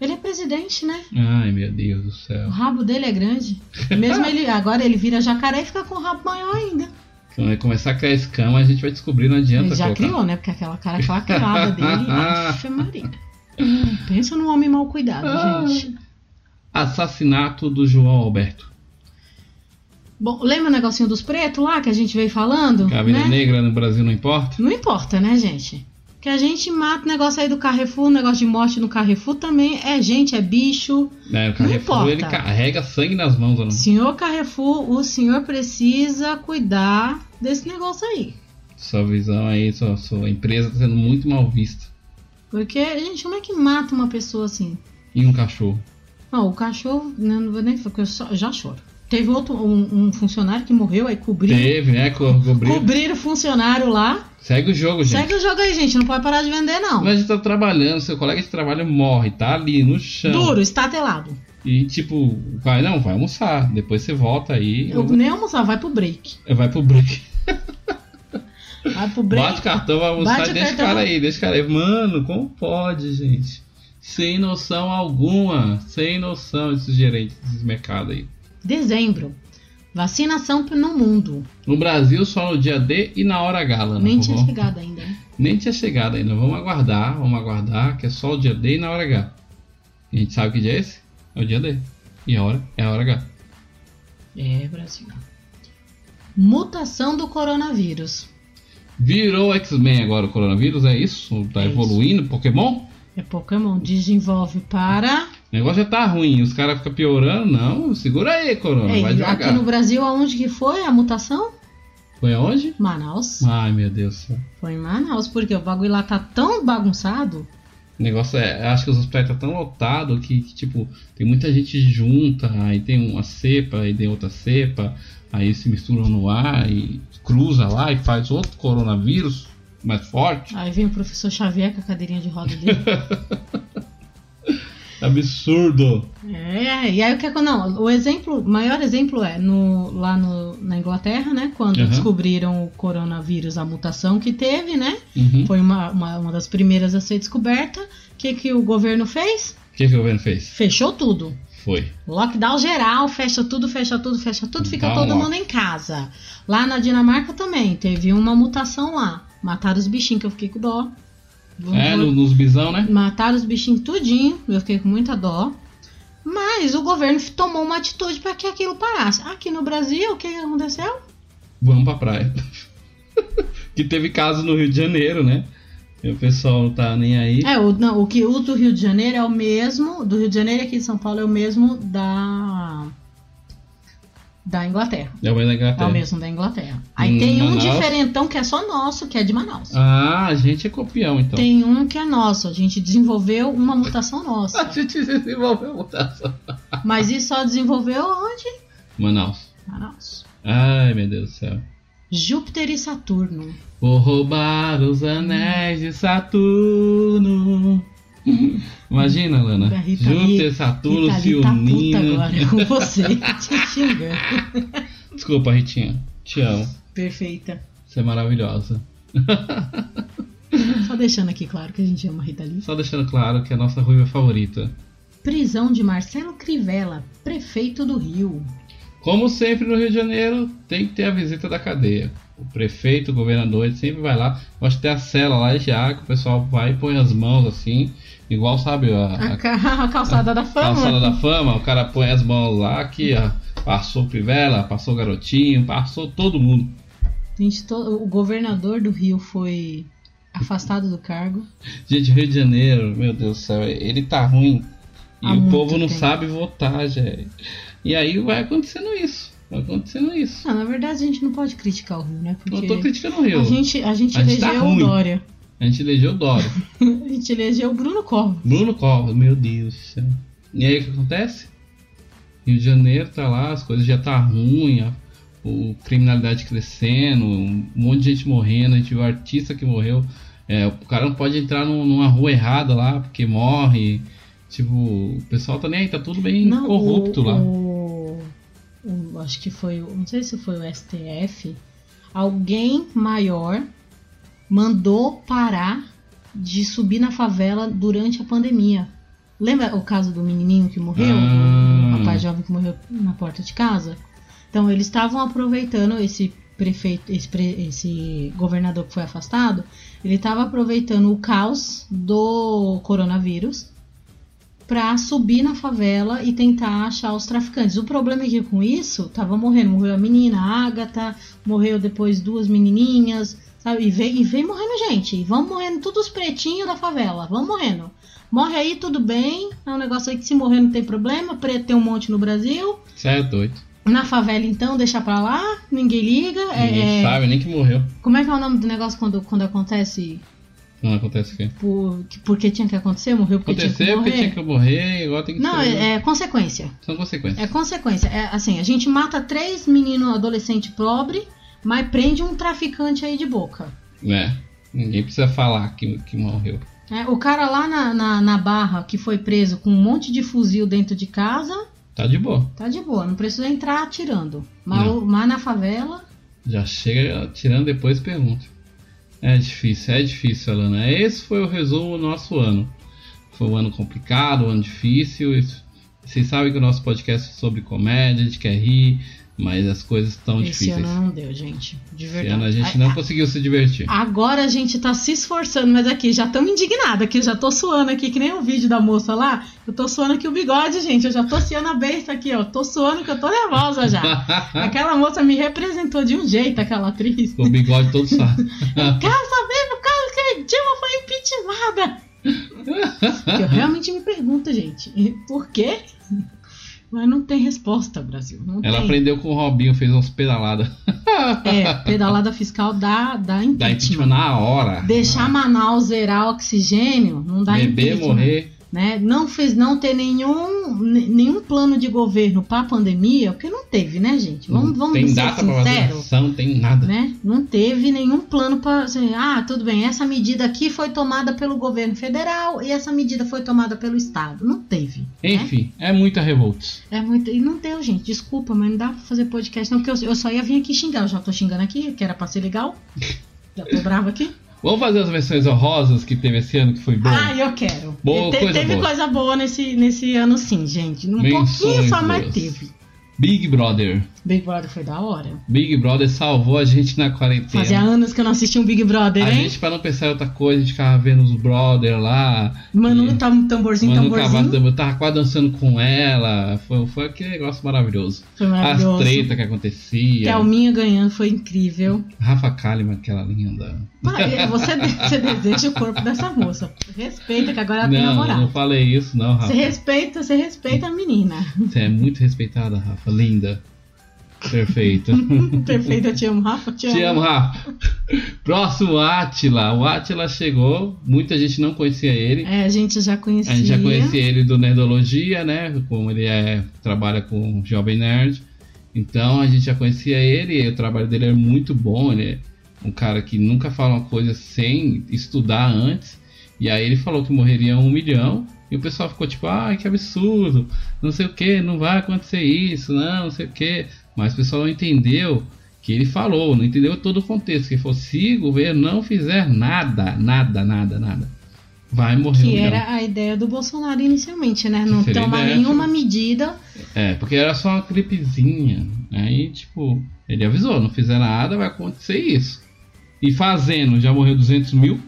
Ele é presidente, né? Ai, meu Deus do O céu. rabo dele é grande. Mesmo ele agora ele vira jacaré e fica com o rabo maior ainda. Quando ele começar a criar escama, a gente vai descobrir, não adianta Ele já colocar. criou, né? Porque aquela cara claqueada dele. *laughs* Afe Maria. Pensa num homem mal cuidado, Ah. gente. Assassinato do João Alberto. Bom, lembra o negocinho dos pretos lá que a gente veio falando? Que a vida né? negra no Brasil não importa? Não importa, né, gente? Que a gente mata o negócio aí do Carrefour, o negócio de morte no Carrefour também é gente, é bicho. Né, o Carrefour, ele carrega sangue nas mãos, não? Senhor Carrefour, o senhor precisa cuidar desse negócio aí. Sua visão aí, sua, sua empresa tá sendo muito mal vista. Porque, gente, como é que mata uma pessoa assim? E um cachorro. Não, o cachorro, né, não vou nem falar, porque eu só- já choro. Teve outro, um, um funcionário que morreu, aí cobriram, Teve, né? Co cobriu. cobriram o funcionário lá. Segue o jogo, gente. Segue o jogo aí, gente, não pode parar de vender, não. Mas a gente tá trabalhando, seu colega de trabalho morre, tá ali no chão. Duro, estatelado. E tipo, vai, não, vai almoçar. Depois você volta aí. Eu nem almoçar, vai pro break. Vai pro break. *laughs* Vai pro break. Bate cartão, vai almoçar Bate e o deixa o cara aí, deixa o cara aí. Mano, como pode, gente? Sem noção alguma. Sem noção esses gerentes desses mercados aí. Dezembro. Vacinação no mundo. No Brasil, só no dia D e na hora H, Lana. Nem tinha chegado ainda. Nem tinha chegado ainda. Vamos aguardar, vamos aguardar, que é só o dia D e na hora H. A gente sabe que dia é esse? É o dia D. E a hora é a hora H. É, Brasil. Mutação do coronavírus. Virou X-Men agora o coronavírus, é isso? Tá É evoluindo, Pokémon? É Pokémon. Desenvolve para. O negócio já tá ruim, os caras ficam piorando. Não, segura aí, Corona, É, vai devagar. aqui no Brasil, aonde que foi a mutação? Foi aonde? Manaus. Ai, meu Deus do céu. Foi em Manaus, porque o bagulho lá tá tão bagunçado. O negócio é, acho que os hospitais tá tão lotado que, que, tipo, tem muita gente junta, aí tem uma cepa, aí tem outra cepa, aí se misturam no ar e cruza lá e faz outro coronavírus mais forte. Aí vem o professor Xavier com a cadeirinha de roda dele. *laughs* Absurdo. É, e aí o que é não, o exemplo, o maior exemplo é no, lá no, na Inglaterra, né? Quando Uhum. descobriram o coronavírus, a mutação que teve, né? Uhum. Foi uma, uma, uma das primeiras a ser descoberta. O que, que o governo fez? O que, que o governo fez? Fechou tudo. Foi. Lockdown geral, fecha tudo, fecha tudo, fecha tudo, fica Dá um todo lock. mundo em casa. Lá na Dinamarca também, teve uma mutação lá. Mataram os bichinhos, que eu fiquei com dó. É, no- nos bisão, né? Mataram os bichinhos tudinho, eu fiquei com muita dó. Mas o governo tomou uma atitude para que aquilo parasse. Aqui no Brasil, o que aconteceu? Vamos pra praia. *laughs* que teve casos no Rio de Janeiro, né? E o pessoal não tá nem aí. É, o, não, o que o do Rio de Janeiro é o mesmo, do Rio de Janeiro aqui de São Paulo é o mesmo da da Inglaterra. É o mesmo da É Inglaterra. o mesmo da Inglaterra. Aí Hum, tem um Manaus? diferentão que é só nosso, que é de Manaus. Ah, a gente é copião, então. Tem um que é nosso, a gente desenvolveu uma mutação *laughs* A nossa. gente desenvolveu a mutação. *laughs* Mas isso só desenvolveu onde? Manaus. Manaus. Ai, meu Deus do céu. Júpiter e Saturno. Vou roubar os anéis de Saturno. Imagina, Lana. Júpiter, Saturno Rita se Lee tá unindo. agora com você, *laughs* te xingando. Desculpa, Ritinha. Te amo. Perfeita. Você é maravilhosa. Só deixando aqui claro que a gente ama a Rita Lee. Só deixando claro que é a nossa ruiva favorita. Prisão de Marcelo Crivella, prefeito do Rio. Como sempre no Rio de Janeiro, tem que ter a visita da cadeia. O prefeito, o governador, ele sempre vai lá. Gosta de ter a cela lá já, que o pessoal vai e põe as mãos assim, igual sabe a, A, ca- *laughs* a calçada da fama. calçada da fama, o cara põe as mãos lá aqui, ó. Passou Pivela, passou o garotinho, passou todo mundo. Gente, to- o governador do Rio foi afastado do cargo. *laughs* Gente, Rio de Janeiro, meu Deus do céu, ele tá ruim. E Há o povo não tempo. sabe votar, gente. E aí vai acontecendo isso. Vai acontecendo isso. Não, na verdade a gente não pode criticar o Rio, né? Não Porque tô criticando o Rio. a gente, a gente A gente tá elegeu o ruim. Dória. A gente elegeu o Dória. *laughs* A gente elegeu o Bruno Covas. Bruno Covas, meu Deus do céu. E aí o que acontece? Rio de Janeiro tá lá, as coisas já tá ruim, a o criminalidade crescendo, um monte de gente morrendo, a gente viu artista que morreu. É, o cara não pode entrar num- numa rua errada lá, porque morre. Tipo, o pessoal tá nem aí, tá tudo bem Não, corrupto o, lá. o- o- acho que foi, o- não sei se foi o STF. Alguém maior mandou parar de subir na favela durante a pandemia. Lembra o caso do menininho que morreu? Ah. O rapaz jovem que morreu na porta de casa? Então, eles estavam aproveitando esse prefeito, esse, esse governador que foi afastado, ele estava aproveitando o caos do coronavírus para subir na favela e tentar achar os traficantes. O problema é que com isso tava morrendo, morreu a menina, a Agatha, morreu depois duas menininhas, sabe? E vem, e vem morrendo gente, e vão morrendo todos os pretinhos da favela, vão morrendo. Morre aí, tudo bem, é um negócio aí que se morrer não tem problema, preto tem um monte no Brasil. Você é doido. Na favela, então, deixa pra lá, ninguém liga. é- Ninguém é- sabe nem que morreu. Como é que é o nome do negócio quando, quando acontece Não acontece o quê? por, que- porque tinha que acontecer? Morreu porque tinha Aconteceu que morrer? porque tinha que morrer, igual tem que Não, ser. é, é consequência. São consequências. É consequência. É assim, a gente mata três meninos adolescentes pobres, mas prende um traficante aí de boca. É. Ninguém precisa falar que, que morreu. É, o cara lá na, na, na barra que foi preso com um monte de fuzil dentro de casa, Tá de boa. tá de boa, não precisa entrar atirando. Mas, mas na favela, Já chega tirando depois pergunta. É difícil, é difícil, Alana. Esse foi o resumo do nosso ano. Foi um ano complicado, um ano difícil. Vocês sabem que o nosso podcast é sobre comédia, a gente quer rir, mas as coisas estão esse difíceis. ano não deu, gente. De Esse verdade. ano a gente A- não conseguiu se divertir. Agora a gente tá se esforçando, mas aqui já estamos indignados aqui, eu já tô suando aqui, que nem o vídeo da moça lá. Eu tô suando aqui o bigode, gente. Eu já tô suando a besta aqui, ó. Tô suando que eu tô nervosa já. *laughs* Aquela moça me representou de um jeito, aquela atriz. Com o bigode todo sardo. *laughs* Quero saber por causa que a Dilma foi impeachmentada. Que *laughs* eu realmente me pergunto, gente, por quê? Mas não tem resposta, Brasil. Não Ela tem. aprendeu com o Robinho, fez umas pedaladas. *laughs* É, pedalada fiscal dá, dá impeachment. Dá impeachment na hora. Deixar Manaus zerar oxigênio não dá Beber, impeachment. morrer. Né? Não fez não ter nenhum, ne- nenhum plano de governo para a pandemia, porque não teve, né, gente? Vamos, Não vamos tem ser data vacinação, não tem nada. né? Não teve nenhum plano para assim, ah, tudo bem, essa medida aqui foi tomada pelo governo federal e essa medida foi tomada pelo estado. Não teve. né? Enfim, é muita revolta. É muito. E não deu, gente. Desculpa, mas não dá pra fazer podcast, não, porque eu, eu só ia vir aqui xingar. Eu já tô xingando aqui, que era pra ser legal. *laughs* Já tô brava aqui. Vamos fazer as versões honrosas que teve esse ano que foi bom? Ah, eu quero. Boa, Te- coisa teve boa. coisa boa nesse, nesse ano, sim, gente. Um Menções pouquinho só, mas boas. teve. Big Brother. Big Brother foi da hora. Big Brother salvou a gente na quarentena. Fazia anos que eu não assistia um Big Brother, A hein? gente, pra não pensar em outra coisa, a gente ficava vendo os brother lá. Manu E- tá um tamborzinho, Manu tamborzinho. Eu tava quase dançando com ela. Foi, foi aquele negócio maravilhoso. Foi As maravilhoso. tretas que acontecia. Thelminha ganhando foi incrível. Rafa Kalimann, aquela linda. Mas Você, você deseja o corpo dessa moça. Respeita, que agora ela tem Não, namorado. não falei isso, não, Rafa. Você respeita, você respeita a menina. Você é muito respeitada, Rafa. Linda. Perfeita. *laughs* Perfeita, eu te amo, Rafa. Te amo. Te amo, Rafa. Próximo, Atila. O Atila chegou. Muita gente não conhecia ele. É, a gente já conhecia. A gente já conhecia ele do Nerdologia, né? Como ele é, trabalha com Jovem Nerd. Então a gente já conhecia ele. O trabalho dele é muito bom. Ele é um cara que nunca fala uma coisa sem estudar antes. E aí ele falou que morreria um milhão. E o pessoal ficou tipo, ai que absurdo, não sei o que, não vai acontecer isso, não, não sei o que. Mas o pessoal não entendeu que ele falou, não entendeu todo o contexto. Que falou, se o governo não fizer nada, nada, nada, nada, vai morrer um Que era a ideia do Bolsonaro inicialmente, né? Não tomar ideia, nenhuma medida É, porque era só uma gripezinha. Aí, tipo, ele avisou, não fizer nada, vai acontecer isso. E fazendo, já morreu 200 mil.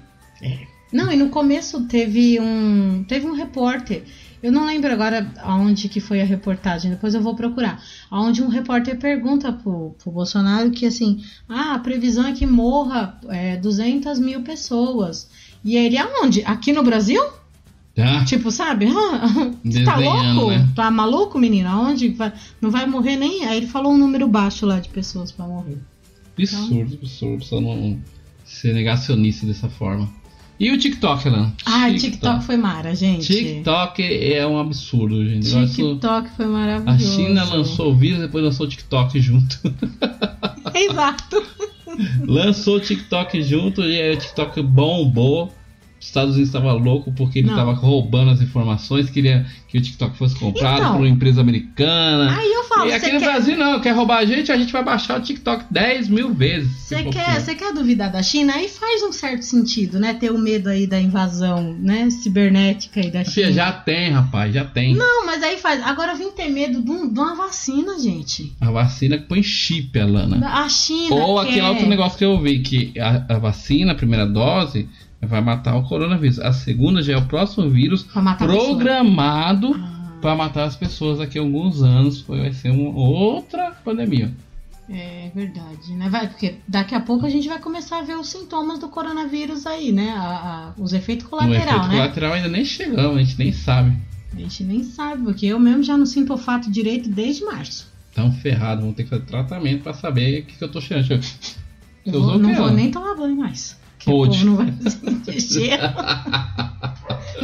Não, e no começo teve um teve um repórter. Eu não lembro agora aonde que foi a reportagem, depois eu vou procurar. Onde um repórter pergunta pro, pro Bolsonaro que assim, ah, a previsão é que morra é, 200 mil pessoas. E ele, aonde? Aqui no Brasil? Tá? Tipo, sabe? *laughs* Você tá louco? né? Tá maluco, menino? Aonde? vai- Não vai morrer nem. Aí ele falou um número baixo lá de pessoas pra morrer. Absurdo, absurdo. Só não ser negacionista dessa forma. E o TikTok, Alan? Ah, TikTok foi mara, gente. TikTok é um absurdo, gente. TikTok foi A maravilhoso. China lançou o vírus, depois lançou o TikTok junto. *laughs* Exato. lançou o TikTok junto e aí o TikTok bombou. Os Estados Unidos estava louco porque ele estava roubando as informações, queria que o TikTok fosse comprado Então. por uma empresa americana. Aí eu falo, e aqui você no quer, Brasil não, quer roubar a gente, a gente vai baixar o TikTok 10 mil vezes. você quer, você quer duvidar da China? Aí faz um certo sentido, né? Ter o medo aí da invasão, né? Cibernética aí da China. Fia, já tem, rapaz, já tem. Não, mas aí faz. Agora vem ter medo de, um- de uma vacina, gente. A vacina que põe chip, Alana. A China. Ou quer... aquele outro negócio que eu vi, que a, a vacina, a primeira dose, vai matar o coronavírus. A segunda já é o próximo vírus programado Ah, para matar as pessoas daqui a alguns anos. Foi- Vai ser uma outra pandemia. É verdade, né? Vai, porque daqui a pouco a gente vai começar a ver os sintomas do coronavírus aí, né? A- a- os efeitos o colaterais, efeito né? colateral ainda nem chegamos, a gente nem sabe. A gente nem sabe, porque eu mesmo já não sinto olfato direito desde março. Tão ferrado, vamos ter que fazer tratamento para saber o que, que eu tô cheirando. Eu Você vou- o não vou nem tomar banho mais. Que o Pode. povo não vai. *laughs*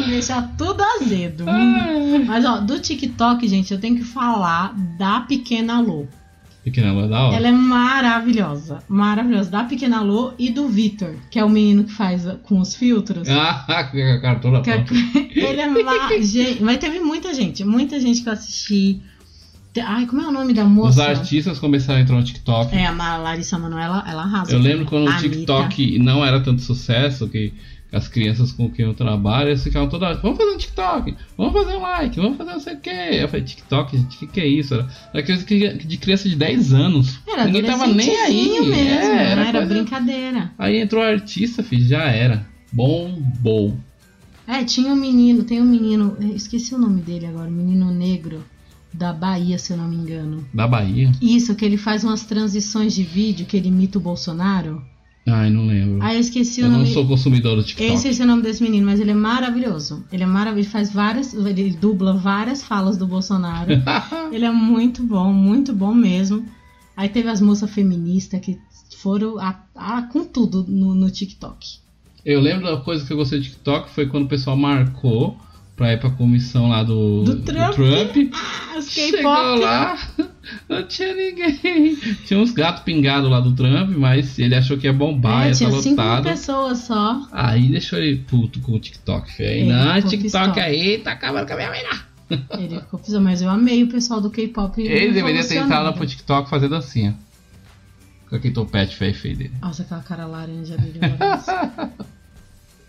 Deixar tudo azedo. Ah. Mas ó, do TikTok, gente, eu tenho que falar da Pequena Lô. Pequena Lua da hora. Ela é maravilhosa. Maravilhosa. Da Pequena Lô e do Vitor, que é o menino que faz com os filtros. Ah, *laughs* que a cara toda Que é- *laughs* ele é lá. gente, mas teve muita gente, muita gente que eu assisti. Ai, como é o nome da Os moça? artistas começaram a entrar no TikTok. É, a Larissa Manoela, ela arrasa. Eu lembro quando o Anitta. TikTok não era tanto sucesso, que as crianças com quem eu trabalho, eles ficavam toda hora, vamos fazer um TikTok, vamos fazer um like, vamos fazer não sei o que. Eu falei, TikTok, gente, o que, que é isso? Era, era coisa de criança de 10 anos. Era Ninguém tava nem aí. mesmo, É, era, era coisa- brincadeira. Aí entrou artista, filho, já era. Bombou. É, tinha um menino, tem um menino, eu esqueci o nome dele agora, um menino negro da Bahia, se eu não me engano. Da Bahia. Isso, que ele faz umas transições de vídeo que ele imita o Bolsonaro. Ai, não lembro. Ah, eu esqueci eu o não nome. sou consumidor do Eu TikTok. esqueci o nome desse menino, mas ele é maravilhoso. Ele é maravilhoso, ele faz várias, ele dubla várias falas do Bolsonaro. *laughs* ele é muito bom, muito bom mesmo. Aí teve as moças feministas que foram a, a- com tudo no, no TikTok. Eu lembro da coisa que eu gostei do TikTok foi quando o pessoal marcou pra ir pra comissão lá do, Do Trump. Ah, os Chegou K-pop. lá, não tinha ninguém. *laughs* Tinha uns gatos pingados lá do Trump, mas ele achou que ia bombar, É, ia tinha estar 5 mil lotado. pessoas só. Aí deixou ele puto com o TikTok. Aí, Ele não, TikTok pistola. aí, tá acabando com a minha vida. *laughs* Ele ficou pisando, mas eu amei o pessoal do K-pop. Ele deveria ter entrado pro TikTok fazer dancinha. Com aquele topete feio feio dele. Nossa, aquela cara laranja dele.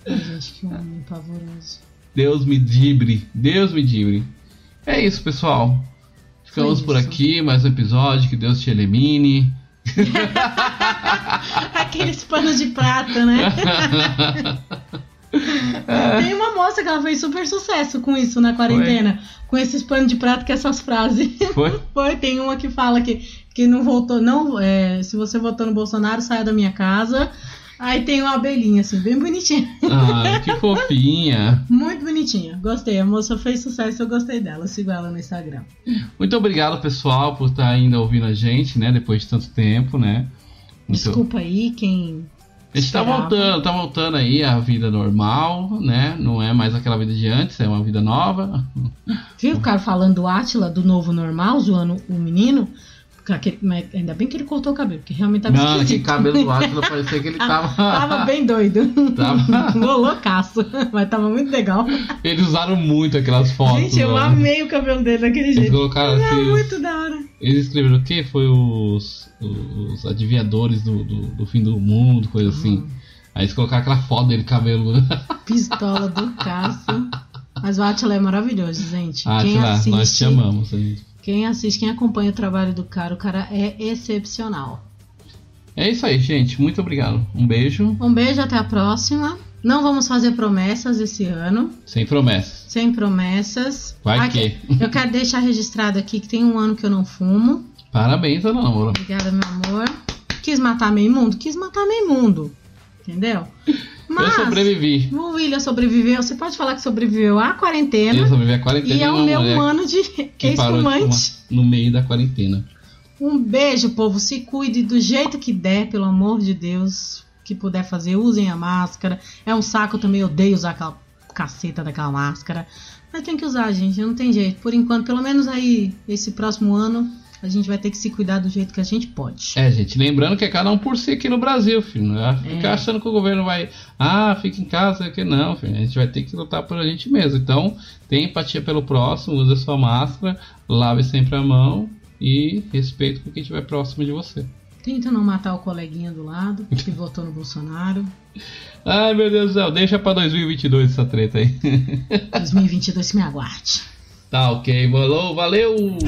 gente, *laughs* que homem pavoroso. Deus me dibre, Deus me dibre. É isso, pessoal. Ficamos Foi por isso. aqui, mais um episódio. Que Deus te elimine. *laughs* Aqueles panos de prata, né? *laughs* Tem uma moça que ela fez super sucesso com isso na quarentena. Com esses panos de prata com essas frases. Foi? *laughs* Foi, tem uma que fala que, que não votou, não, é, se você votou no Bolsonaro, saia da minha casa. Aí tem uma abelhinha, assim, bem bonitinha. Ah, que fofinha. *laughs* Muito bonitinha. Gostei. A moça fez sucesso, eu gostei dela. Sigo ela no Instagram. Muito obrigado, pessoal, por estar ainda ouvindo a gente, né? Depois de tanto tempo, né? Muito- Desculpa aí quem. A gente tá voltando, tá voltando aí a vida normal, né? Não é mais aquela vida de antes, é uma vida nova. Viu o cara falando do Átila, do novo normal, zoando o menino? Aquele- mas ainda bem que ele cortou o cabelo, porque realmente tava Não, que esquisito. cabelo do Átila parecia que ele *laughs* tava. Tava bem doido. Tava- *laughs* Loucaço. Mas tava muito legal. Eles usaram muito aquelas fotos. Gente, eu né? amei o cabelo dele daquele Eles jeito. colocaram É assim. os- muito da hora. Eles escreveram o quê? Foi os, os adivinhadores do, do, do fim do mundo, coisa assim. Aí eles colocaram aquela foto dele, cabelo. *laughs* Pistola do Cássio. Mas o Atila é maravilhoso, gente. Ah, Quem assiste, nós te amamos. gente. Quem assiste, quem acompanha o trabalho do cara, o cara é excepcional. É isso aí, gente. Muito obrigado. Um beijo. Um beijo, até a próxima. Não vamos fazer promessas esse ano. Sem promessas. Sem promessas. Vai Aqui- que. Eu quero deixar registrado aqui que tem um ano que eu não fumo. Parabéns, Ana Laura. Obrigada, meu amor. Quis matar meio mundo? Quis matar meio mundo. Entendeu? Mas Eu sobrevivi. o William sobreviveu. Você pode falar que sobreviveu à quarentena. Eu sobrevivi a quarentena E é o meu mulher ano de fumar no meio da quarentena. Um beijo, povo. Se cuide do jeito que der, pelo amor de Deus. Que puder fazer, usem a máscara. É um saco eu também, odeio usar aquela caceta daquela máscara. Mas tem que usar, gente. Não tem jeito. Por enquanto, pelo menos aí, esse próximo ano, a gente vai ter que se cuidar do jeito que a gente pode. É, gente, lembrando que é cada um por si aqui no Brasil, filho. Não é ficar É. achando que o governo vai. Ah, fica em casa, que não, filho. A gente vai ter que lutar por a gente mesmo. Então, tenha empatia pelo próximo, use a sua máscara, lave sempre a mão e respeito com quem estiver próximo de você. Tenta não matar o coleguinha do lado, que votou no Bolsonaro. *laughs* Ai, meu Deus do céu, deixa pra 2022 essa treta aí. *laughs* 2022 me aguarde. tá ok, valeu, valeu!